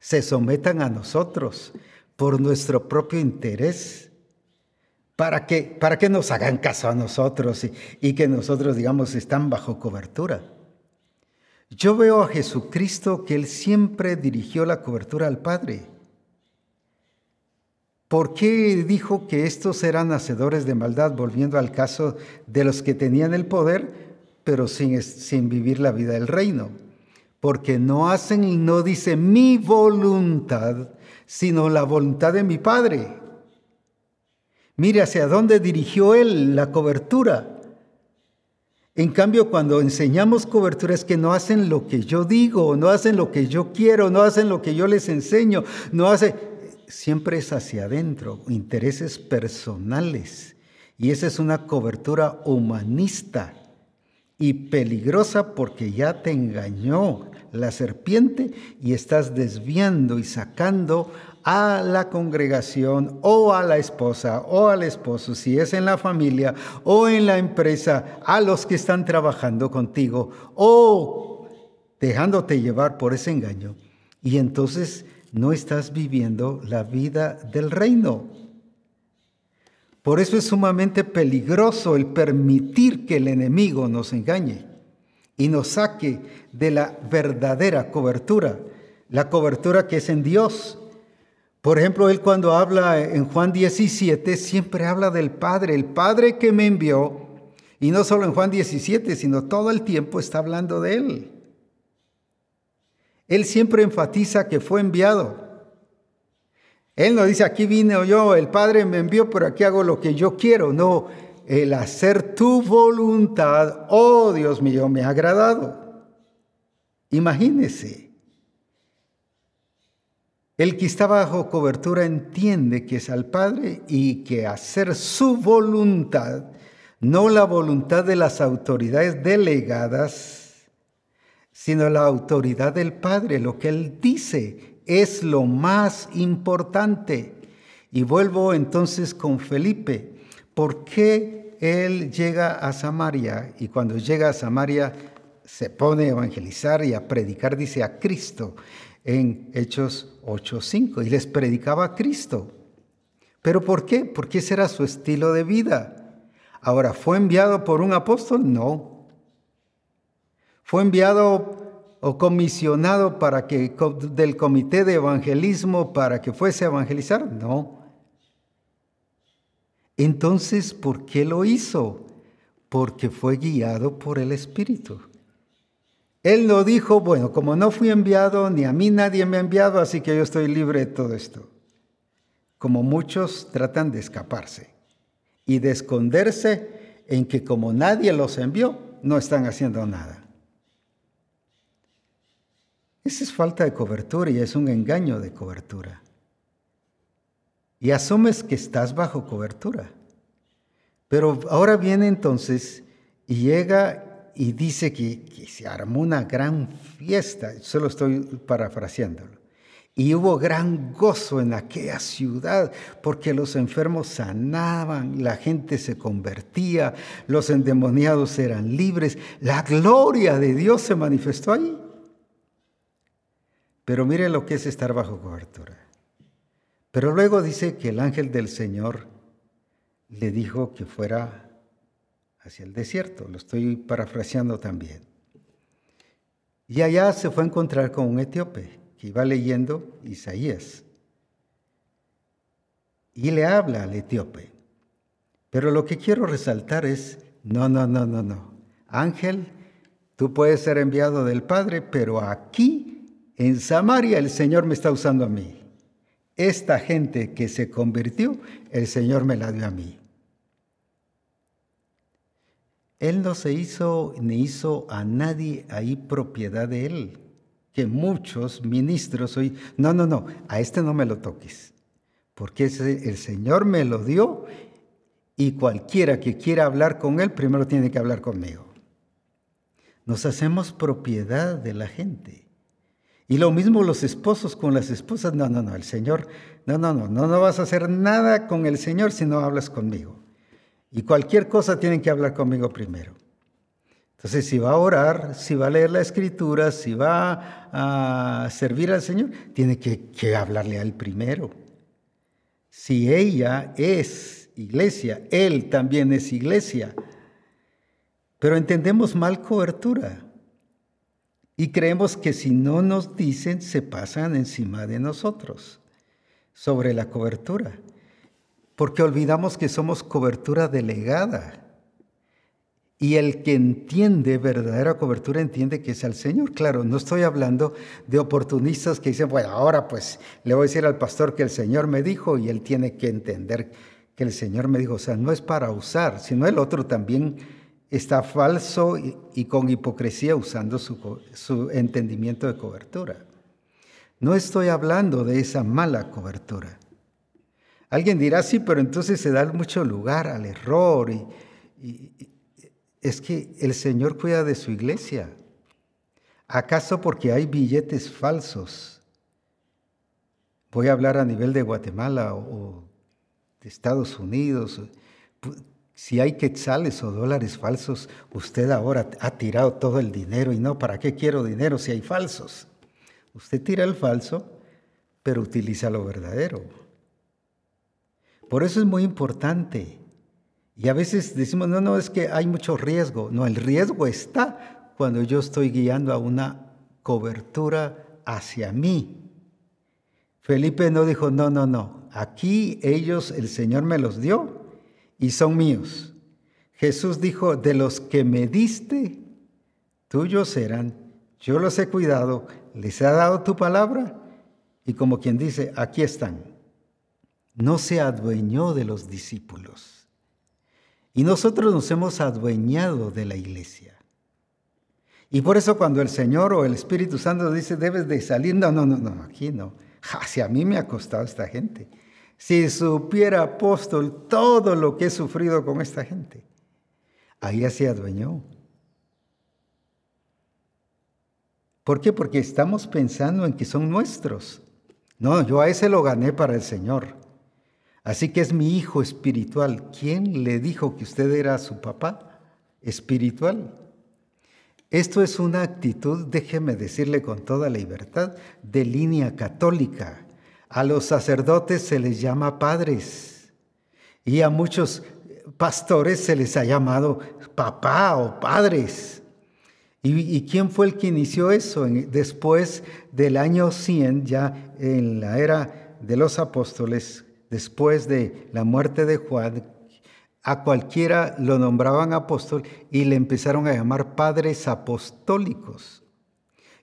Speaker 1: se sometan a nosotros por nuestro propio interés, para que, para que nos hagan caso a nosotros y, que nosotros, digamos, están bajo cobertura. Yo veo a Jesucristo que Él siempre dirigió la cobertura al Padre. ¿Por qué dijo que estos eran hacedores de maldad, volviendo al caso de los que tenían el poder, pero sin, sin vivir la vida del reino? Porque no hacen y no dice mi voluntad, sino la voluntad de mi Padre. Mire hacia dónde dirigió Él la cobertura. En cambio, cuando enseñamos cobertura es que no hacen lo que yo digo, no hacen lo que yo quiero, no hacen lo que yo les enseño, no hacen siempre es hacia adentro, intereses personales. Y esa es una cobertura humanista y peligrosa porque ya te engañó la serpiente y estás desviando y sacando a la congregación o a la esposa o al esposo, si es en la familia o en la empresa, a los que están trabajando contigo o dejándote llevar por ese engaño. Y entonces no estás viviendo la vida del reino. Por eso es sumamente peligroso el permitir que el enemigo nos engañe y nos saque de la verdadera cobertura, la cobertura que es en Dios. Por ejemplo, él cuando habla en Juan 17 siempre habla del Padre, el Padre que me envió, y no solo en Juan 17, sino todo el tiempo está hablando de él. Él siempre enfatiza que fue enviado. Él no dice, aquí vine yo, el Padre me envió, pero aquí hago lo que yo quiero. No, el hacer tu voluntad, oh Dios mío, me ha agradado. Imagínese. El que está bajo cobertura entiende que es al Padre y que hacer su voluntad, no la voluntad de las autoridades delegadas, sino la autoridad del Padre. Lo que Él dice es lo más importante. Y vuelvo entonces con Felipe. ¿Por qué Él llega a Samaria y cuando llega a Samaria se pone a evangelizar y a predicar, dice, a Cristo en Hechos 8.5 y les predicaba a Cristo. ¿Pero por qué? Porque ese era su estilo de vida. Ahora, ¿fue enviado por un apóstol? No. ¿Fue enviado o comisionado para que del comité de evangelismo para que fuese a evangelizar? No. Entonces, ¿por qué lo hizo? Porque fue guiado por el Espíritu. Él no dijo, bueno, como no fui enviado, ni a mí nadie me ha enviado, así que yo estoy libre de todo esto. Como muchos tratan de escaparse y de esconderse en que como nadie los envió, no están haciendo nada. Esa es falta de cobertura y es un engaño de cobertura. Y asumes que estás bajo cobertura. Pero ahora viene entonces y llega y dice que, se armó una gran fiesta, solo estoy parafraseándolo. Y hubo gran gozo en aquella ciudad porque los enfermos sanaban, la gente se convertía, los endemoniados eran libres, la gloria de Dios se manifestó ahí. Pero mire lo que es estar bajo cobertura. Pero luego dice que el ángel del Señor le dijo que fuera hacia el desierto. Lo estoy parafraseando también. Y allá se fue a encontrar con un etíope que iba leyendo Isaías. Y le habla al etíope. Pero lo que quiero resaltar es, no, no, no, no, no. Ángel, Tú puedes ser enviado del Padre, pero aquí, en Samaria, el Señor me está usando a mí. Esta gente que se convirtió, el Señor me la dio a mí. Él no se hizo ni hizo a nadie ahí propiedad de él. Que muchos ministros hoy, no, no, no, a este no me lo toques, porque el Señor me lo dio y cualquiera que quiera hablar con él, primero tiene que hablar conmigo. Nos hacemos propiedad de la gente. Y lo mismo los esposos con las esposas, no, no, no, el Señor, no, no, no, no, no vas a hacer nada con el Señor si no hablas conmigo. Y cualquier cosa tienen que hablar conmigo primero. Entonces, si va a orar, si va a leer la escritura, si va a servir al Señor, tiene que, que hablarle a Él primero. Si ella es iglesia, Él también es iglesia. Pero entendemos mal cobertura. Y creemos que si no nos dicen, se pasan encima de nosotros sobre la cobertura porque olvidamos que somos cobertura delegada. Y el que entiende verdadera cobertura entiende que es al Señor. Claro, no estoy hablando de oportunistas que dicen, bueno, ahora pues le voy a decir al pastor que el Señor me dijo y él tiene que entender que el Señor me dijo. O sea, no es para usar, sino el otro también está falso y, con hipocresía usando su, su entendimiento de cobertura. No estoy hablando de esa mala cobertura. Alguien dirá, sí, pero entonces se da mucho lugar al error. Y, es que el Señor cuida de su iglesia. ¿Acaso porque hay billetes falsos? Voy a hablar a nivel de Guatemala o de Estados Unidos. Si hay quetzales o dólares falsos, usted ahora ha tirado todo el dinero y no, ¿para qué quiero dinero si hay falsos? Usted tira el falso, pero utiliza lo verdadero. Por eso es muy importante. Y a veces decimos, no, no, es que hay mucho riesgo. No, el riesgo está cuando yo estoy guiando a una cobertura hacia mí. Felipe no dijo, no, no, no, aquí ellos, el Señor me los dio y son míos. Jesús dijo, de los que me diste, tuyos serán. Yo los he cuidado, les he dado tu palabra y como quien dice, aquí están no se adueñó de los discípulos. Y nosotros nos hemos adueñado de la iglesia. Y por eso cuando el Señor o el Espíritu Santo dice, debes de salir, no, no, no, no, aquí no. Si a mí me ha costado esta gente. Si supiera apóstol todo lo que he sufrido con esta gente. Ahí se adueñó. ¿Por qué? Porque estamos pensando en que son nuestros. No, yo a ese lo gané para el Señor. Así que es mi hijo espiritual. ¿Quién le dijo que usted era su papá espiritual? Esto es una actitud, déjeme decirle con toda libertad, de línea católica. A los sacerdotes se les llama padres y a muchos pastores se les ha llamado papá o padres. ¿Y, quién fue el que inició eso? Después del año 100, ya en la era de los apóstoles, después de la muerte de Juan, a cualquiera lo nombraban apóstol y le empezaron a llamar padres apostólicos.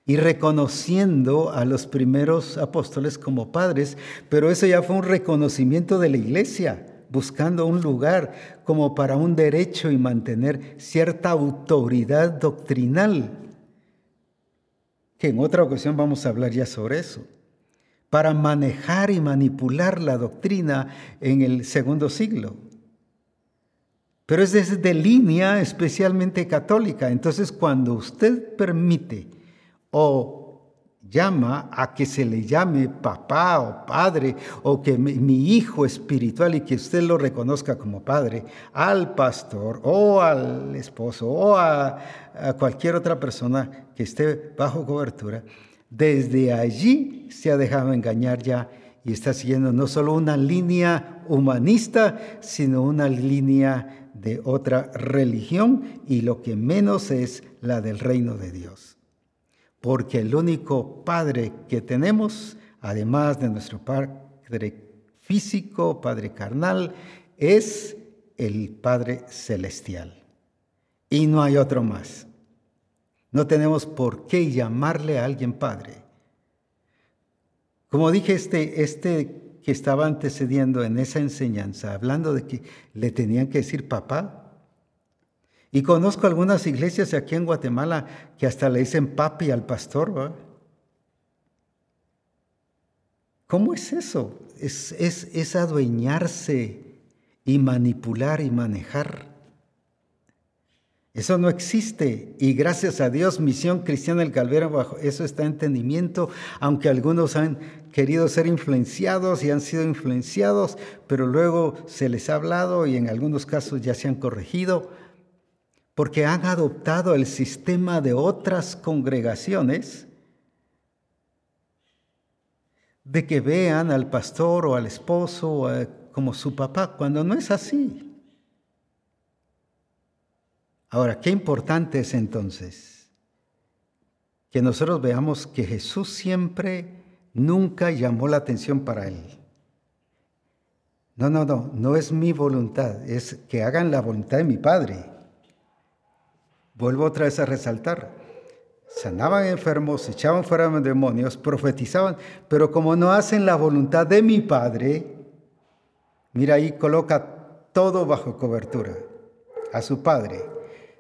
Speaker 1: Y reconociendo a los primeros apóstoles como padres, pero eso ya fue un reconocimiento de la iglesia, buscando un lugar como para un derecho y mantener cierta autoridad doctrinal, que en otra ocasión vamos a hablar ya sobre eso para manejar y manipular la doctrina en el segundo siglo. Pero es desde línea especialmente católica. Entonces, cuando usted permite o llama a que se le llame papá o padre o que mi, hijo espiritual y que usted lo reconozca como padre al pastor o al esposo o a cualquier otra persona que esté bajo cobertura, desde allí se ha dejado engañar ya y está siguiendo no solo una línea humanista, sino una línea de otra religión y lo que menos es la del reino de Dios. Porque el único Padre que tenemos, además de nuestro Padre físico, Padre carnal, es el Padre celestial. Y no hay otro más. No tenemos por qué llamarle a alguien padre. Como dije, este, este que estaba antecediendo en esa enseñanza, hablando de que le tenían que decir papá, y conozco algunas iglesias aquí en Guatemala que hasta le dicen papi al pastor. ¿Cómo es eso? Es, es, es adueñarse y manipular y manejar. Eso no existe y gracias a Dios Misión Cristiana del Calvario bajo eso está entendimiento, aunque algunos han querido ser influenciados y han sido influenciados, pero luego se les ha hablado y en algunos casos ya se han corregido porque han adoptado el sistema de otras congregaciones de que vean al pastor o al esposo como su papá, cuando no es así. Ahora, qué importante es entonces que nosotros veamos que Jesús siempre, nunca llamó la atención para él. No, no, no, no es mi voluntad, es que hagan la voluntad de mi Padre. Vuelvo otra vez a resaltar. Sanaban enfermos, echaban fuera demonios, profetizaban, pero como no hacen la voluntad de mi Padre, mira ahí coloca todo bajo cobertura a su Padre.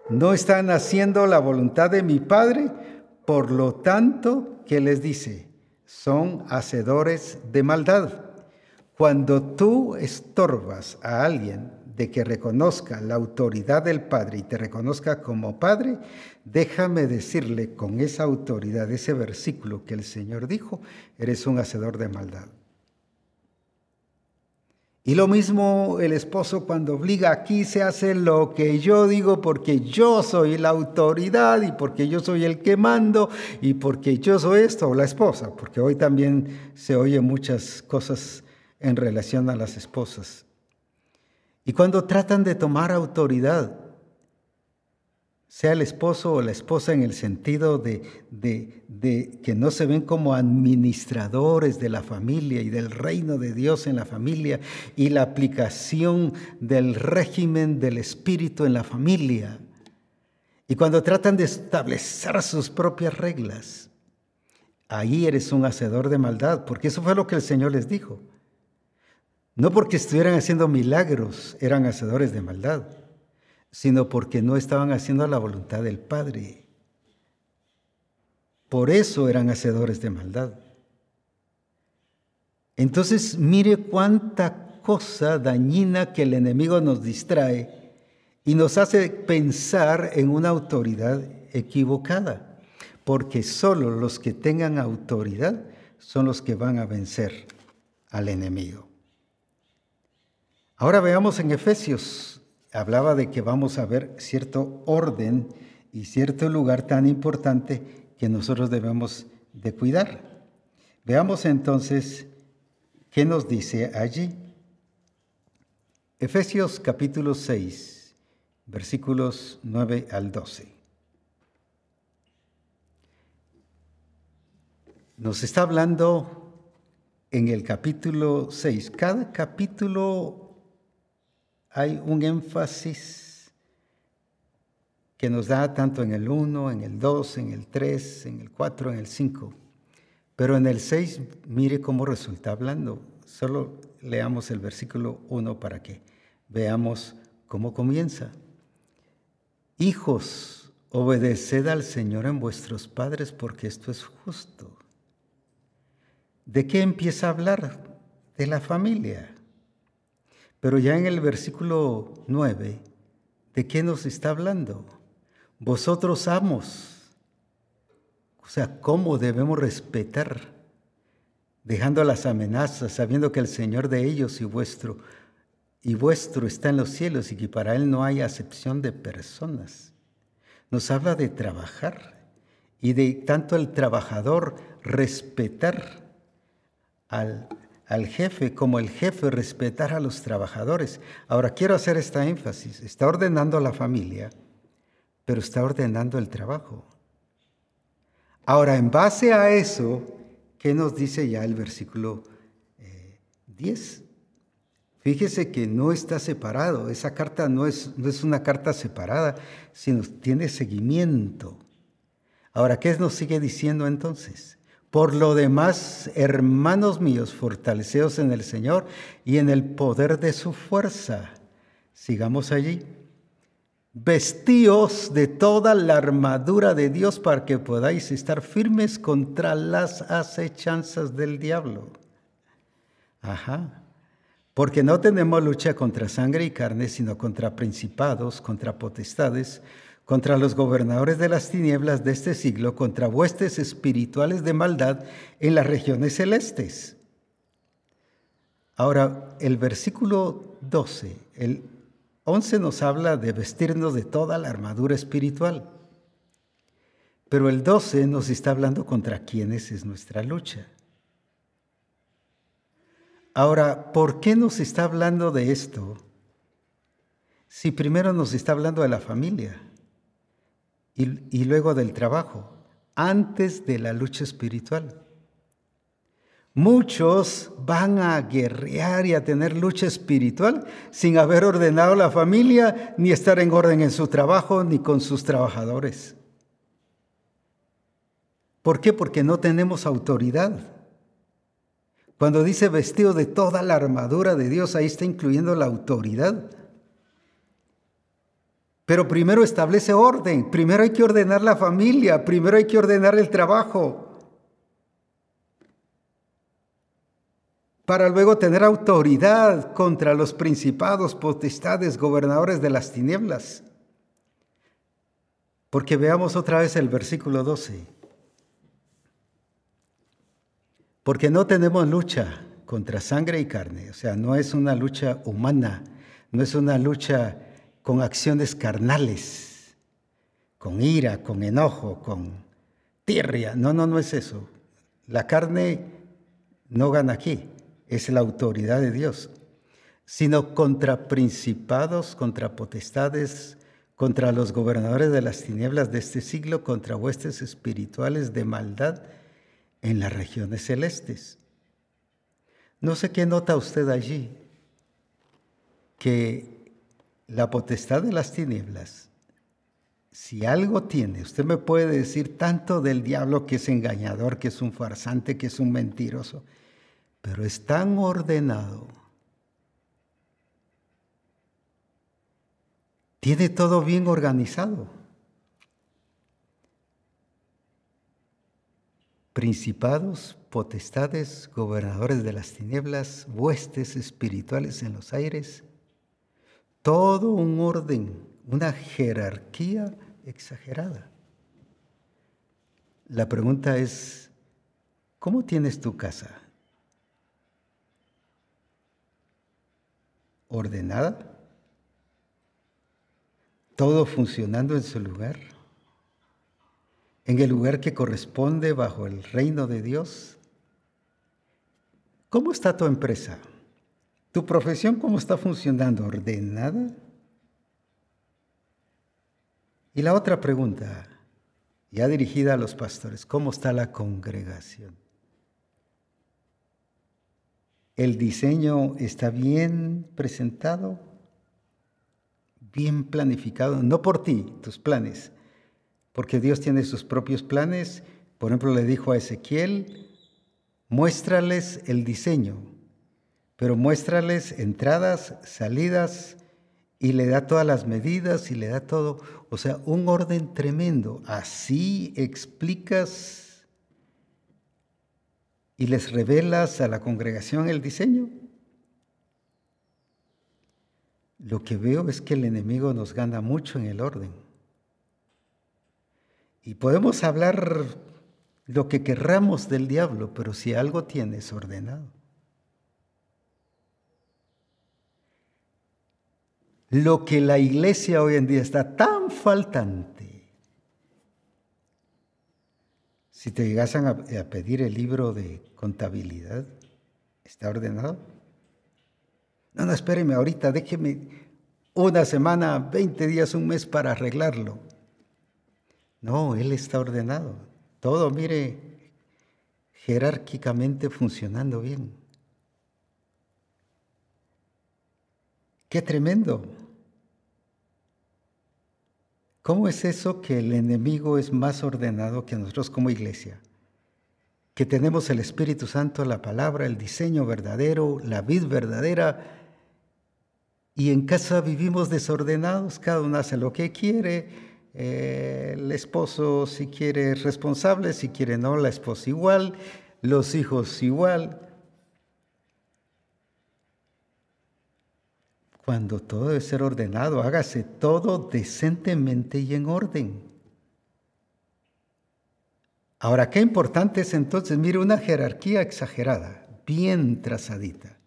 Speaker 1: No están haciendo la voluntad de mi Padre, por lo tanto, ¿qué les dice? Son hacedores de maldad. Cuando tú estorbas a alguien de que reconozca la autoridad del Padre y te reconozca como Padre, déjame decirle con esa autoridad, ese versículo que el Señor dijo, eres un hacedor de maldad. Y lo mismo el esposo cuando obliga, aquí se hace lo que yo digo porque yo soy la autoridad y porque yo soy el que mando y porque yo soy esto, o la esposa, porque hoy también se oye muchas cosas en relación a las esposas. Y cuando tratan de tomar autoridad, sea el esposo o la esposa en el sentido de, que no se ven como administradores de la familia y del reino de Dios en la familia y la aplicación del régimen del espíritu en la familia. Y cuando tratan de establecer sus propias reglas, ahí eres un hacedor de maldad, porque eso fue lo que el Señor les dijo. No porque estuvieran haciendo milagros, eran hacedores de maldad, sino porque no estaban haciendo la voluntad del Padre. Por eso eran hacedores de maldad. Entonces, mire cuánta cosa dañina que el enemigo nos distrae y nos hace pensar en una autoridad equivocada, porque solo los que tengan autoridad son los que van a vencer al enemigo. Ahora veamos en Efesios, hablaba de que vamos a ver cierto orden y cierto lugar tan importante que nosotros debemos de cuidar. Veamos entonces qué nos dice allí. Efesios capítulo 6, versículos 9 al 12. Nos está hablando en el capítulo 6. Cada capítulo hay un énfasis que nos da tanto en el 1, en el 2, en el 3, en el 4, en el 5. Pero en el 6, mire cómo resulta hablando. Solo leamos el versículo 1 para que veamos cómo comienza. Hijos, obedeced al Señor en vuestros padres porque esto es justo. ¿De qué empieza a hablar? De la familia. Pero ya en el versículo 9, ¿de qué nos está hablando? Vosotros amos. O sea, ¿cómo debemos respetar? Dejando las amenazas, sabiendo que el Señor de ellos y vuestro y vuestro está en los cielos y que para Él no hay acepción de personas. Nos habla de trabajar y de tanto el trabajador respetar al, al jefe como el jefe respetar a los trabajadores. Ahora quiero hacer esta énfasis. Está ordenando a la familia, pero está ordenando el trabajo. Ahora, en base a eso, ¿qué nos dice ya el versículo 10? Eh, Fíjese que no está separado. Esa carta no es, no es una carta separada, sino tiene seguimiento. Ahora, ¿qué nos sigue diciendo entonces? Por lo demás, hermanos míos, fortaleceos en el Señor y en el poder de su fuerza. Sigamos allí. Vestíos de toda la armadura de Dios para que podáis estar firmes contra las acechanzas del diablo. Ajá. Porque no tenemos lucha contra sangre y carne, sino contra principados, contra potestades, contra los gobernadores de las tinieblas de este siglo, contra huestes espirituales de maldad en las regiones celestes. Ahora, el versículo 12, el 11 nos habla de vestirnos de toda la armadura espiritual, pero el 12 nos está hablando contra quiénes es nuestra lucha. Ahora, ¿por qué nos está hablando de esto si primero nos está hablando de la familia? Y, luego del trabajo, antes de la lucha espiritual. Muchos van a guerrear y a tener lucha espiritual sin haber ordenado la familia, ni estar en orden en su trabajo, ni con sus trabajadores. ¿Por qué? Porque no tenemos autoridad. Cuando dice vestido de toda la armadura de Dios, ahí está incluyendo la autoridad. Pero primero establece orden, primero hay que ordenar la familia, primero hay que ordenar el trabajo. Para luego tener autoridad contra los principados, potestades, gobernadores de las tinieblas. Porque veamos otra vez el versículo 12. Porque no tenemos lucha contra sangre y carne, o sea, no es una lucha humana, no es una lucha con acciones carnales, con ira, con enojo, con tirria. No, no, no es eso. La carne no gana aquí, es la autoridad de Dios, sino contra principados, contra potestades, contra los gobernadores de las tinieblas de este siglo, contra huestes espirituales de maldad en las regiones celestes. No sé qué nota usted allí, que la potestad de las tinieblas, si algo tiene, usted me puede decir tanto del diablo que es engañador, que es un farsante, que es un mentiroso, pero es tan ordenado. Tiene todo bien organizado. Principados, potestades, gobernadores de las tinieblas, huestes espirituales en los aires todo un orden, una jerarquía exagerada. La pregunta es, ¿cómo tienes tu casa? ¿Ordenada? ¿Todo funcionando en su lugar? ¿En el lugar que corresponde bajo el reino de Dios? ¿Cómo está tu empresa? ¿Tu profesión cómo está funcionando? ¿Ordenada? Y la otra pregunta, ya dirigida a los pastores, ¿cómo está la congregación? ¿El diseño está bien presentado? ¿Bien planificado? No por ti, tus planes, porque Dios tiene sus propios planes. Por ejemplo, le dijo a Ezequiel, muéstrales el diseño pero muéstrales entradas, salidas, y le da todas las medidas y le da todo, o sea, un orden tremendo. Así explicas y les revelas a la congregación el diseño. Lo que veo es que el enemigo nos gana mucho en el orden. Y podemos hablar lo que querramos del diablo, pero si algo tienes ordenado. Lo que la iglesia hoy en día está tan faltante. Si te llegasen a, pedir el libro de contabilidad, ¿está ordenado? No, no, espéreme ahorita, déjeme una semana, 20 días, un mes para arreglarlo. No, Él está ordenado. Todo, mire, jerárquicamente funcionando bien. Qué tremendo. ¿Cómo es eso que el enemigo es más ordenado que nosotros como iglesia? Que tenemos el Espíritu Santo, la palabra, el diseño verdadero, la vid verdadera, y en casa vivimos desordenados, cada uno hace lo que quiere, eh, el esposo si quiere es responsable, si quiere no, la esposa igual, los hijos igual. Cuando todo debe ser ordenado, hágase todo decentemente y en orden. Ahora, qué importante es entonces, mire, una jerarquía exagerada, bien trazadita.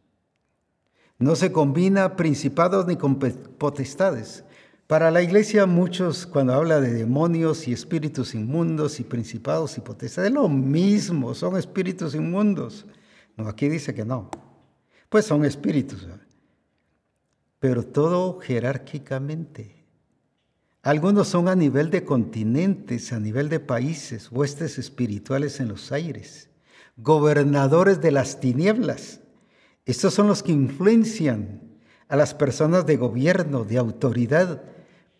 Speaker 1: No se combina principados ni con potestades. Para la iglesia muchos cuando habla de demonios y espíritus inmundos y principados y potestades, es lo mismo, son espíritus inmundos. No, aquí dice que no. Pues son espíritus pero todo jerárquicamente. Algunos son a nivel de continentes, a nivel de países, huestes espirituales en los aires, gobernadores de las tinieblas. Estos son los que influencian a las personas de gobierno, de autoridad,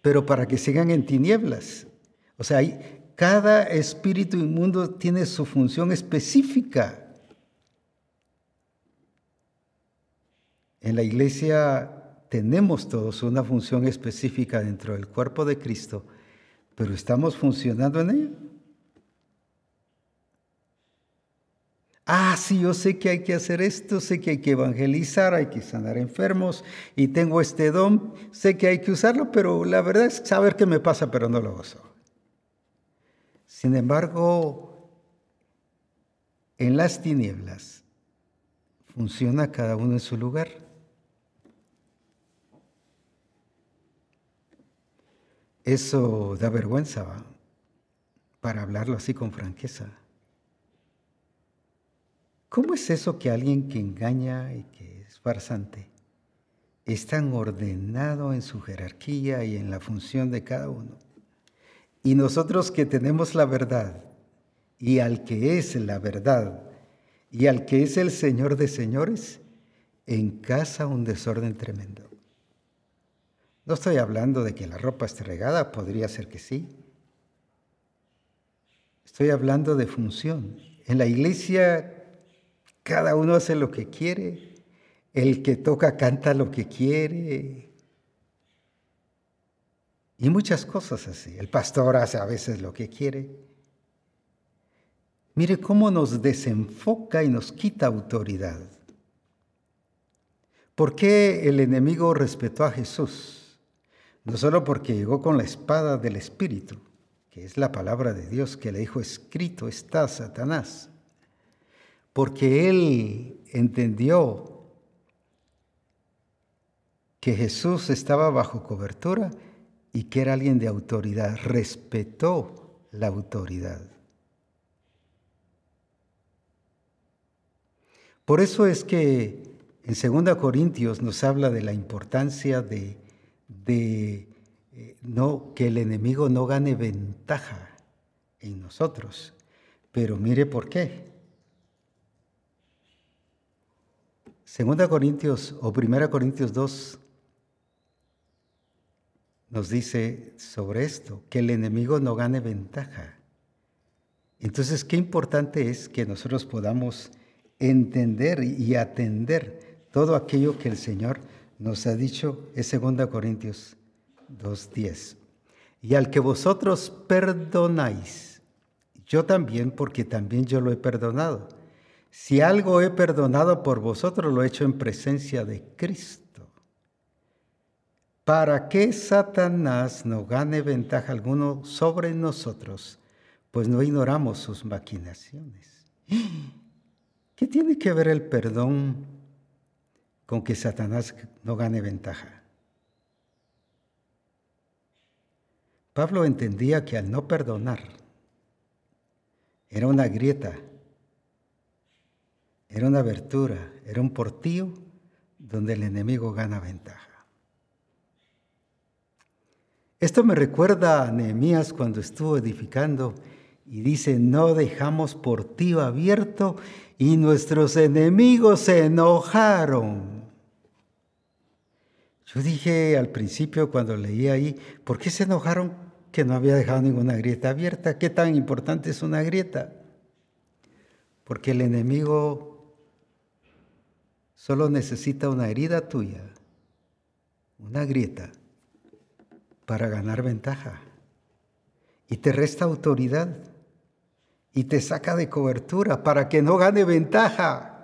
Speaker 1: pero para que sigan en tinieblas. O sea, cada espíritu inmundo tiene su función específica. En la iglesia tenemos todos una función específica dentro del cuerpo de Cristo, pero ¿estamos funcionando en ella? Ah, sí, yo sé que hay que hacer esto, sé que hay que evangelizar, hay que sanar enfermos y tengo este don, sé que hay que usarlo, pero la verdad es saber qué me pasa, pero no lo gozo. Sin embargo, en las tinieblas funciona cada uno en su lugar. Eso da vergüenza, para hablarlo así con franqueza. ¿Cómo es eso que alguien que engaña y que es farsante es tan ordenado en su jerarquía y en la función de cada uno? Y nosotros que tenemos la verdad y al que es la verdad y al que es el Señor de señores, en casa un desorden tremendo. No estoy hablando de que la ropa esté regada, podría ser que sí. Estoy hablando de función. En la iglesia cada uno hace lo que quiere, el que toca canta lo que quiere. Y muchas cosas así. El pastor hace a veces lo que quiere. Mire cómo nos desenfoca y nos quita autoridad. ¿Por qué el enemigo respetó a Jesús? No solo porque llegó con la espada del Espíritu, que es la palabra de Dios que le dijo, escrito está Satanás, porque él entendió que Jesús estaba bajo cobertura y que era alguien de autoridad, respetó la autoridad. Por eso es que en 2 Corintios nos habla de la importancia de de eh, no, que el enemigo no gane ventaja en nosotros. Pero mire por qué. Segunda Corintios o Primera Corintios 2 nos dice sobre esto, que el enemigo no gane ventaja. Entonces, qué importante es que nosotros podamos entender y atender todo aquello que el Señor nos ha dicho, es 2 Corintios 2.10. Y al que vosotros perdonáis, yo también, porque también yo lo he perdonado. Si algo he perdonado por vosotros, lo he hecho en presencia de Cristo. Para que Satanás no gane ventaja alguno sobre nosotros, pues no ignoramos sus maquinaciones. <gasps> ¿Qué tiene que ver el perdón con que Satanás no gane ventaja. Pablo entendía que al no perdonar era una grieta, era una abertura, era un portillo donde el enemigo gana ventaja. Esto me recuerda a Nehemías cuando estuvo edificando y dice, no dejamos portillo abierto y nuestros enemigos se enojaron. Yo dije al principio cuando leí ahí, ¿por qué se enojaron? que no había dejado ninguna grieta abierta. ¿Qué tan importante es una grieta? Porque el enemigo solo necesita una herida tuya, una grieta, para ganar ventaja. Y te resta autoridad y te saca de cobertura para que no gane ventaja.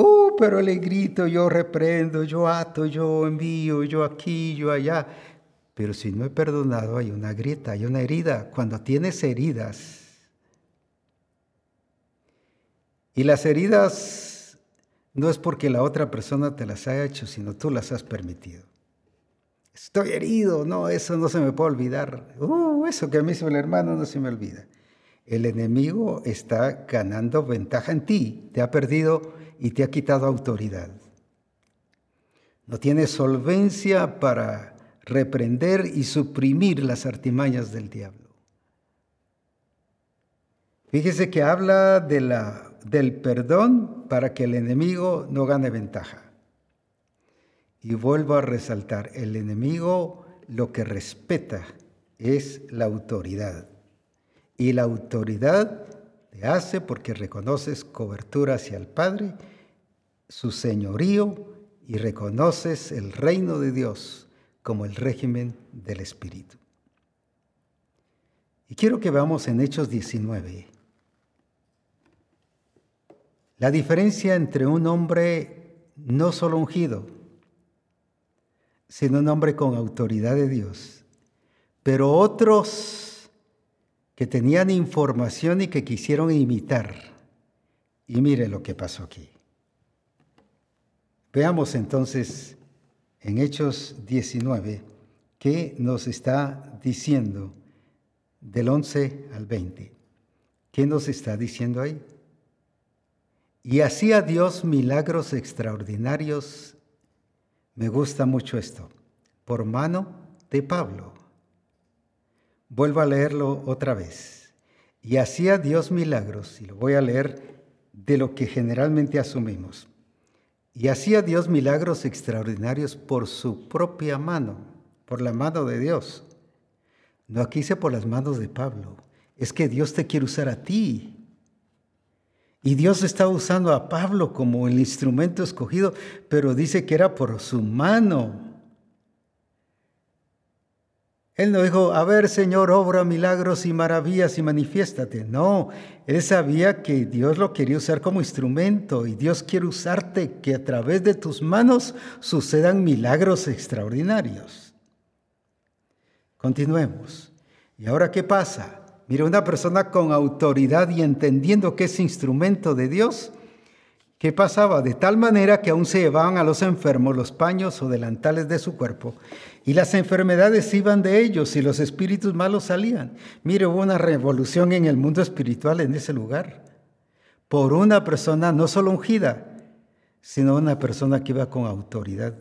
Speaker 1: Oh, pero le grito, yo reprendo, yo ato, yo envío, yo aquí, yo allá. Pero si no he perdonado, hay una grieta, hay una herida. Cuando tienes heridas, y las heridas no es porque la otra persona te las haya hecho, sino tú las has permitido. Estoy herido, no, eso no se me puede olvidar. Uh, eso que me hizo el hermano no se me olvida. El enemigo está ganando ventaja en ti, te ha perdido y te ha quitado autoridad. No tienes solvencia para reprender y suprimir las artimañas del diablo. Fíjese que habla de la, del perdón para que el enemigo no gane ventaja. Y vuelvo a resaltar, el enemigo lo que respeta es la autoridad. Y la autoridad te hace porque reconoces cobertura hacia el Padre, su señorío, y reconoces el reino de Dios como el régimen del Espíritu. Y quiero que veamos en Hechos 19 la diferencia entre un hombre no solo ungido, sino un hombre con autoridad de Dios, pero otros que tenían información y que quisieron imitar. Y mire lo que pasó aquí. Veamos entonces en Hechos 19 qué nos está diciendo del 11 al 20. ¿Qué nos está diciendo ahí? Y hacía Dios milagros extraordinarios. Me gusta mucho esto. Por mano de Pablo Vuelvo a leerlo otra vez. Y hacía Dios milagros, y lo voy a leer de lo que generalmente asumimos. Y hacía Dios milagros extraordinarios por su propia mano, por la mano de Dios. No aquí dice por las manos de Pablo. Es que Dios te quiere usar a ti. Y Dios está usando a Pablo como el instrumento escogido, pero dice que era por su mano. Él no dijo, a ver Señor, obra milagros y maravillas y manifiéstate. No, él sabía que Dios lo quería usar como instrumento y Dios quiere usarte, que a través de tus manos sucedan milagros extraordinarios. Continuemos. ¿Y ahora qué pasa? Mira, una persona con autoridad y entendiendo que es instrumento de Dios, ¿Qué pasaba? De tal manera que aún se llevaban a los enfermos los paños o delantales de su cuerpo y las enfermedades iban de ellos y los espíritus malos salían. Mire, hubo una revolución en el mundo espiritual en ese lugar por una persona no solo ungida, sino una persona que iba con autoridad.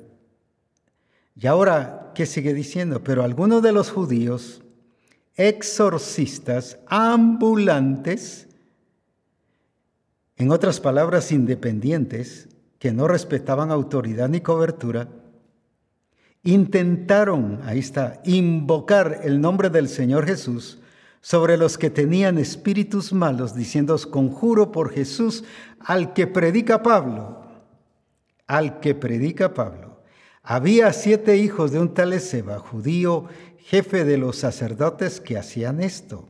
Speaker 1: Y ahora, ¿qué sigue diciendo? Pero algunos de los judíos, exorcistas, ambulantes, en otras palabras, independientes, que no respetaban autoridad ni cobertura, intentaron, ahí está, invocar el nombre del Señor Jesús sobre los que tenían espíritus malos, diciendo, conjuro por Jesús al que predica Pablo, al que predica Pablo. Había siete hijos de un tal Ezeba, judío, jefe de los sacerdotes, que hacían esto.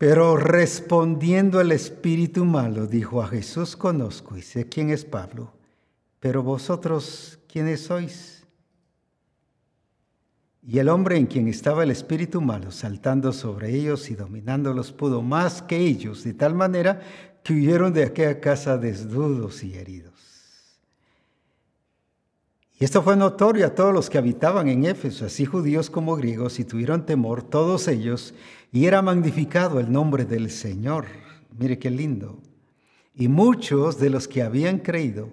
Speaker 1: Pero respondiendo el espíritu malo, dijo a Jesús conozco y sé quién es Pablo, pero vosotros, ¿quiénes sois? Y el hombre en quien estaba el espíritu malo, saltando sobre ellos y dominándolos, pudo más que ellos, de tal manera que huyeron de aquella casa desnudos y heridos. Y esto fue notorio a todos los que habitaban en Éfeso, así judíos como griegos, y tuvieron temor todos ellos, y era magnificado el nombre del Señor. Mire qué lindo. Y muchos de los que habían creído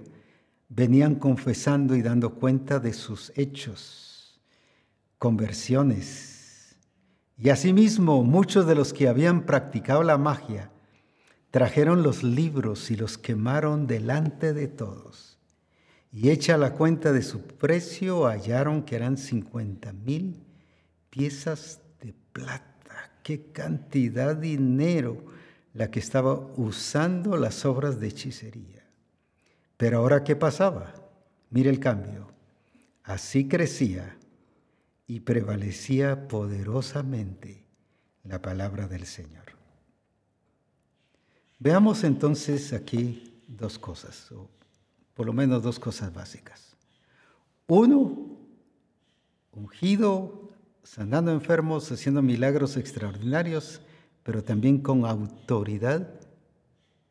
Speaker 1: venían confesando y dando cuenta de sus hechos, conversiones. Y asimismo muchos de los que habían practicado la magia trajeron los libros y los quemaron delante de todos y hecha la cuenta de su precio, hallaron que eran cincuenta mil piezas de plata. Qué cantidad de dinero la que estaba usando las obras de hechicería. Pero ahora, ¿qué pasaba? Mire el cambio. Así crecía y prevalecía poderosamente la palabra del Señor. Veamos entonces aquí dos cosas, o por lo menos dos cosas básicas. Uno, ungido, sanando enfermos, haciendo milagros extraordinarios, pero también con autoridad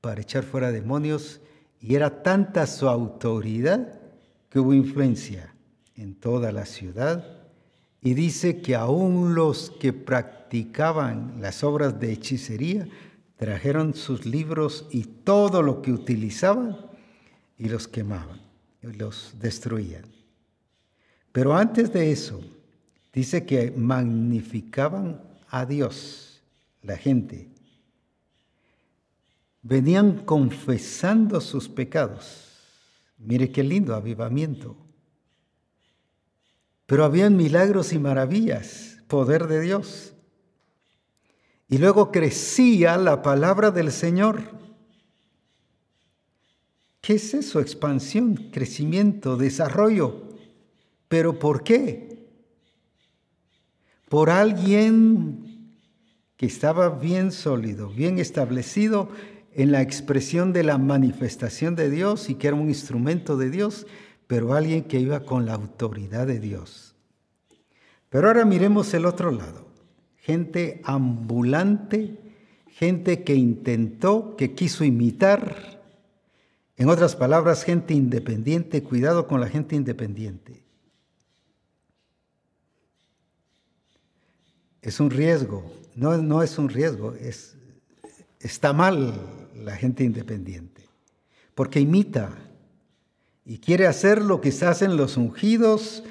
Speaker 1: para echar fuera demonios. Y era tanta su autoridad que hubo influencia en toda la ciudad. Y dice que aún los que practicaban las obras de hechicería trajeron sus libros y todo lo que utilizaban y los quemaban, y los destruían. Pero antes de eso, dice que magnificaban a Dios, la gente. Venían confesando sus pecados. Mire qué lindo avivamiento. Pero habían milagros y maravillas, poder de Dios. Y luego crecía la palabra del Señor. ¿Qué es eso? Expansión, crecimiento, desarrollo. ¿Pero por qué? Por alguien que estaba bien sólido, bien establecido en la expresión de la manifestación de Dios y que era un instrumento de Dios, pero alguien que iba con la autoridad de Dios. Pero ahora miremos el otro lado. Gente ambulante, gente que intentó, que quiso imitar. En otras palabras, gente independiente. Cuidado con la gente independiente. Es un riesgo. No, no es un riesgo, es, está mal la gente independiente, porque imita y quiere hacer lo que hacen los ungidos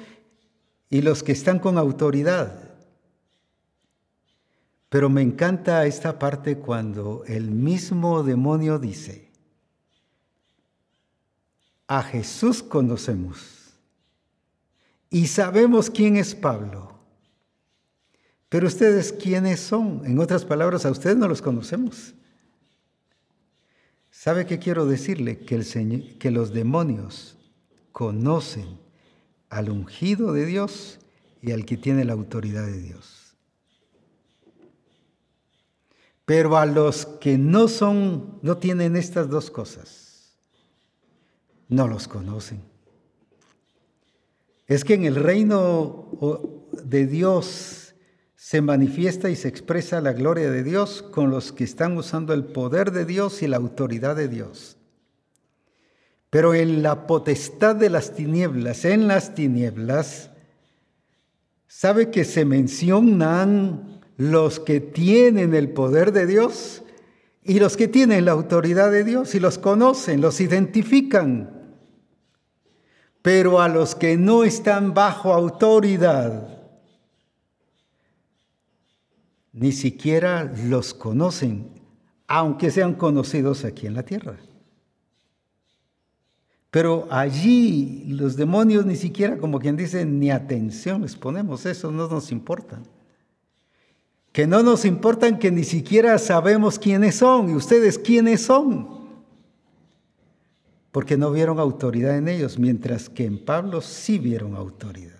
Speaker 1: y los que están con autoridad. Pero me encanta esta parte cuando el mismo demonio dice, a Jesús conocemos y sabemos quién es Pablo pero ustedes, ¿quiénes son? En otras palabras, a ustedes no los conocemos. ¿Sabe qué quiero decirle? Que, que los demonios conocen al ungido de Dios y al que tiene la autoridad de Dios. Pero a los que no son, no tienen estas dos cosas, no los conocen. Es que en el reino de Dios se manifiesta y se expresa la gloria de Dios con los que están usando el poder de Dios y la autoridad de Dios. Pero en la potestad de las tinieblas, en las tinieblas, ¿sabe que se mencionan los que tienen el poder de Dios y los que tienen la autoridad de Dios y los conocen, los identifican? Pero a los que no están bajo autoridad, ni siquiera los conocen, aunque sean conocidos aquí en la tierra. Pero allí los demonios ni siquiera, como quien dice, ni atención les ponemos, eso no nos importa. Que no nos importan que ni siquiera sabemos quiénes son y ustedes quiénes son. Porque no vieron autoridad en ellos, mientras que en Pablo sí vieron autoridad.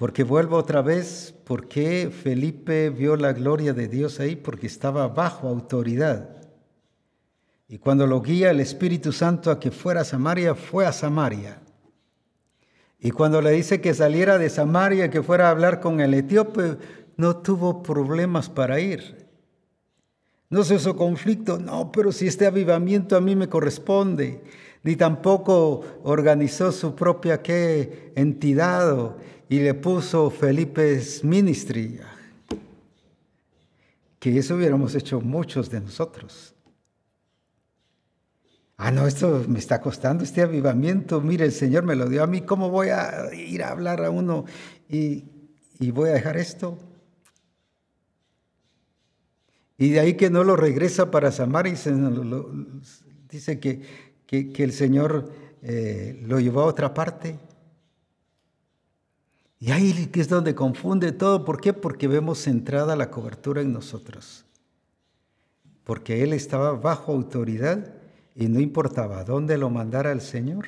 Speaker 1: Porque vuelvo otra vez, ¿por qué Felipe vio la gloria de Dios ahí? Porque estaba bajo autoridad. Y cuando lo guía el Espíritu Santo a que fuera a Samaria, fue a Samaria. Y cuando le dice que saliera de Samaria, que fuera a hablar con el etíope, no tuvo problemas para ir. No se hizo conflicto, no, pero si este avivamiento a mí me corresponde, ni tampoco organizó su propia ¿qué? entidad y le puso Felipe's Ministry, que eso hubiéramos hecho muchos de nosotros. Ah, no, esto me está costando este avivamiento. Mire, el Señor me lo dio a mí. ¿Cómo voy a ir a hablar a uno y, voy a dejar esto? Y de ahí que no lo regresa para Samaria, dice que, que, el Señor eh, lo llevó a otra parte. Y ahí es donde confunde todo. ¿Por qué? Porque vemos centrada la cobertura en nosotros. Porque Él estaba bajo autoridad y no importaba dónde lo mandara el Señor.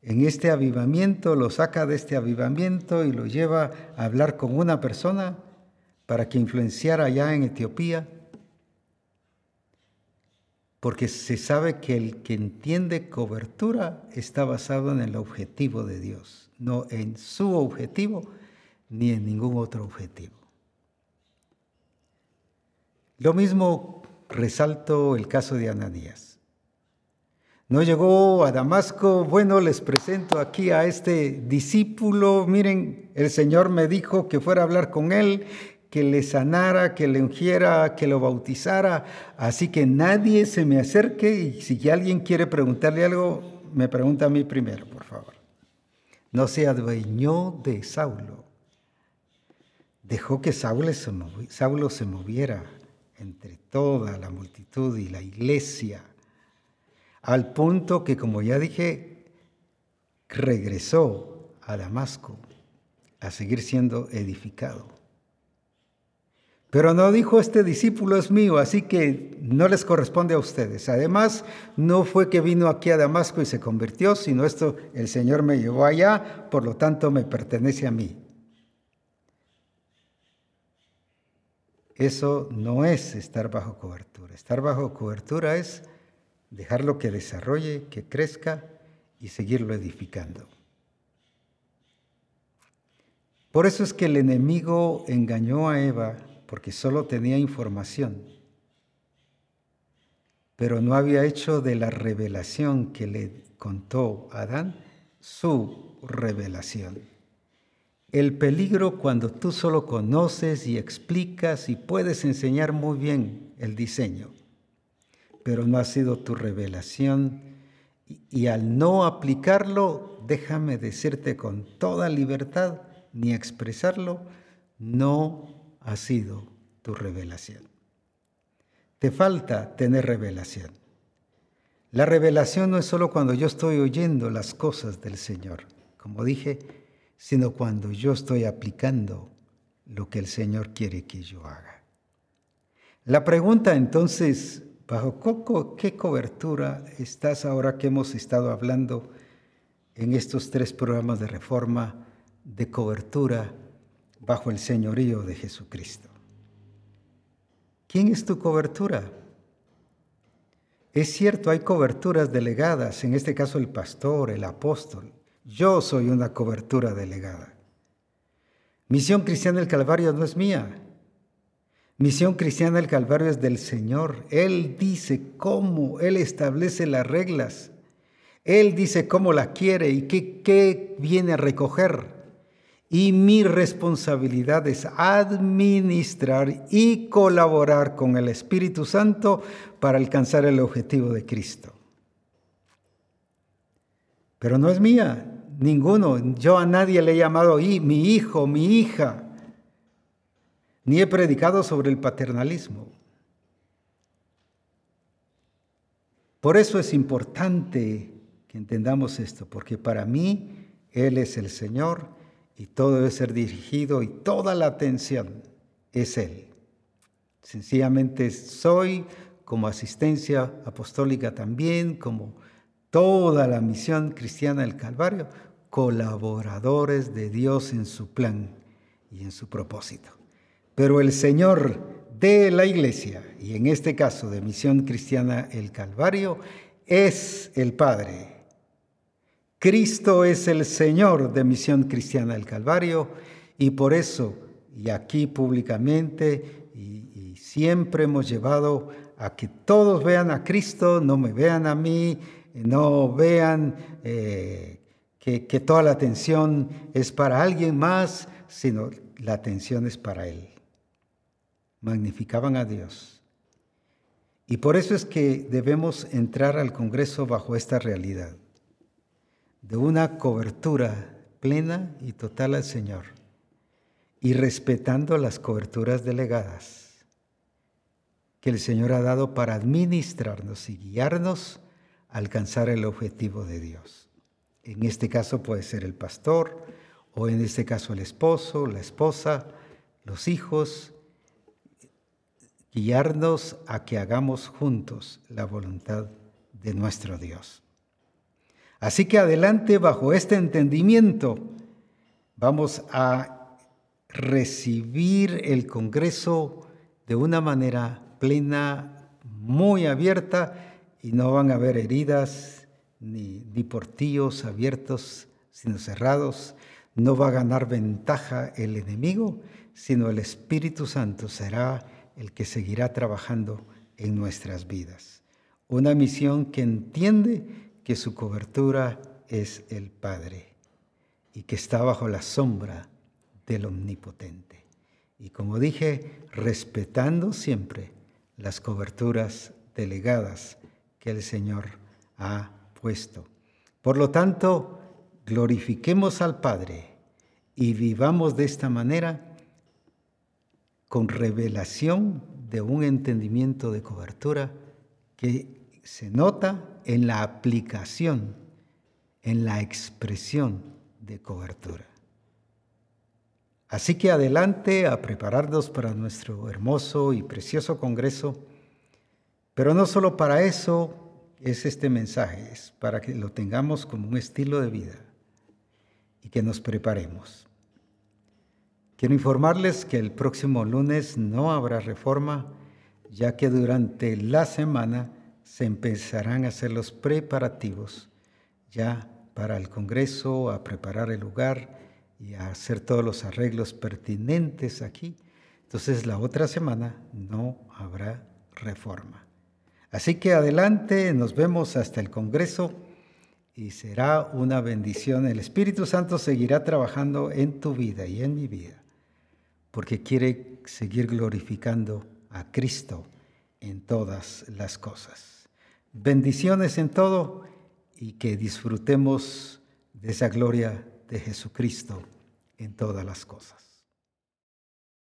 Speaker 1: En este avivamiento lo saca de este avivamiento y lo lleva a hablar con una persona para que influenciara allá en Etiopía. Porque se sabe que el que entiende cobertura está basado en el objetivo de Dios, no en su objetivo ni en ningún otro objetivo. Lo mismo resalto el caso de Ananías. No llegó a Damasco, bueno, les presento aquí a este discípulo, miren, el Señor me dijo que fuera a hablar con él, que le sanara, que le ungiera, que lo bautizara, así que nadie se me acerque y si alguien quiere preguntarle algo, me pregunta a mí primero, por favor. No se adueñó de Saulo, dejó que Saulo se moviera entre toda la multitud y la iglesia, al punto que, como ya dije, regresó a Damasco a seguir siendo edificado. Pero no dijo, este discípulo es mío, así que no les corresponde a ustedes. Además, no fue que vino aquí a Damasco y se convirtió, sino esto el Señor me llevó allá, por lo tanto me pertenece a mí. Eso no es estar bajo cobertura. Estar bajo cobertura es dejarlo que desarrolle, que crezca y seguirlo edificando. Por eso es que el enemigo engañó a Eva porque solo tenía información, pero no había hecho de la revelación que le contó Adán su revelación. El peligro cuando tú solo conoces y explicas y puedes enseñar muy bien el diseño, pero no ha sido tu revelación y, al no aplicarlo, déjame decirte con toda libertad, ni expresarlo, no ha sido tu revelación. Te falta tener revelación. La revelación no es solo cuando yo estoy oyendo las cosas del Señor. Como dije, sino cuando yo estoy aplicando lo que el Señor quiere que yo haga. La pregunta entonces, ¿bajo qué cobertura estás ahora que hemos estado hablando en estos tres programas de reforma de cobertura bajo el señorío de Jesucristo? ¿Quién es tu cobertura? Es cierto, hay coberturas delegadas, en este caso el pastor, el apóstol, yo soy una cobertura delegada. Misión Cristiana del Calvario no es mía. Misión Cristiana del Calvario es del Señor. Él dice cómo, Él establece las reglas. Él dice cómo la quiere y qué, qué viene a recoger. Y mi responsabilidad es administrar y colaborar con el Espíritu Santo para alcanzar el objetivo de Cristo. Pero no es mía, Ninguno. Yo a nadie le he llamado mi hijo, mi hija. Ni he predicado sobre el paternalismo. Por eso es importante que entendamos esto, porque para mí Él es el Señor y todo debe ser dirigido y toda la atención es Él. Sencillamente soy como asistencia apostólica también, como toda la misión cristiana del Calvario, colaboradores de Dios en su plan y en su propósito. Pero el Señor de la iglesia, y en este caso de Misión Cristiana el Calvario, es el Padre. Cristo es el Señor de Misión Cristiana el Calvario y por eso, y aquí públicamente, y, siempre hemos llevado a que todos vean a Cristo, no me vean a mí, no vean eh, que, toda la atención es para alguien más, sino la atención es para Él. Magnificaban a Dios. Y por eso es que debemos entrar al Congreso bajo esta realidad, de una cobertura plena y total al Señor, y respetando las coberturas delegadas que el Señor ha dado para administrarnos y guiarnos a alcanzar el objetivo de Dios. En este caso puede ser el pastor o en este caso el esposo, la esposa, los hijos, guiarnos a que hagamos juntos la voluntad de nuestro Dios. Así que adelante bajo este entendimiento vamos a recibir el Congreso de una manera plena, muy abierta, y no van a haber heridas ni, portillos abiertos, sino cerrados. No va a ganar ventaja el enemigo, sino el Espíritu Santo será el que seguirá trabajando en nuestras vidas. Una misión que entiende que su cobertura es el Padre y que está bajo la sombra del Omnipotente. Y como dije, respetando siempre las coberturas delegadas que el Señor ha puesto. Por lo tanto, glorifiquemos al Padre y vivamos de esta manera con revelación de un entendimiento de cobertura que se nota en la aplicación, en la expresión de cobertura. Así que adelante a prepararnos para nuestro hermoso y precioso Congreso, pero no solo para eso es este mensaje, es para que lo tengamos como un estilo de vida y que nos preparemos. Quiero informarles que el próximo lunes no habrá reforma, ya que durante la semana se empezarán a hacer los preparativos ya para el Congreso, a preparar el lugar y a hacer todos los arreglos pertinentes aquí. Entonces la otra semana no habrá reforma. Así que adelante, nos vemos hasta el Congreso y será una bendición. El Espíritu Santo seguirá trabajando en tu vida y en mi vida porque quiere seguir glorificando a Cristo en todas las cosas. Bendiciones en todo y que disfrutemos de esa gloria de Jesucristo en todas las cosas.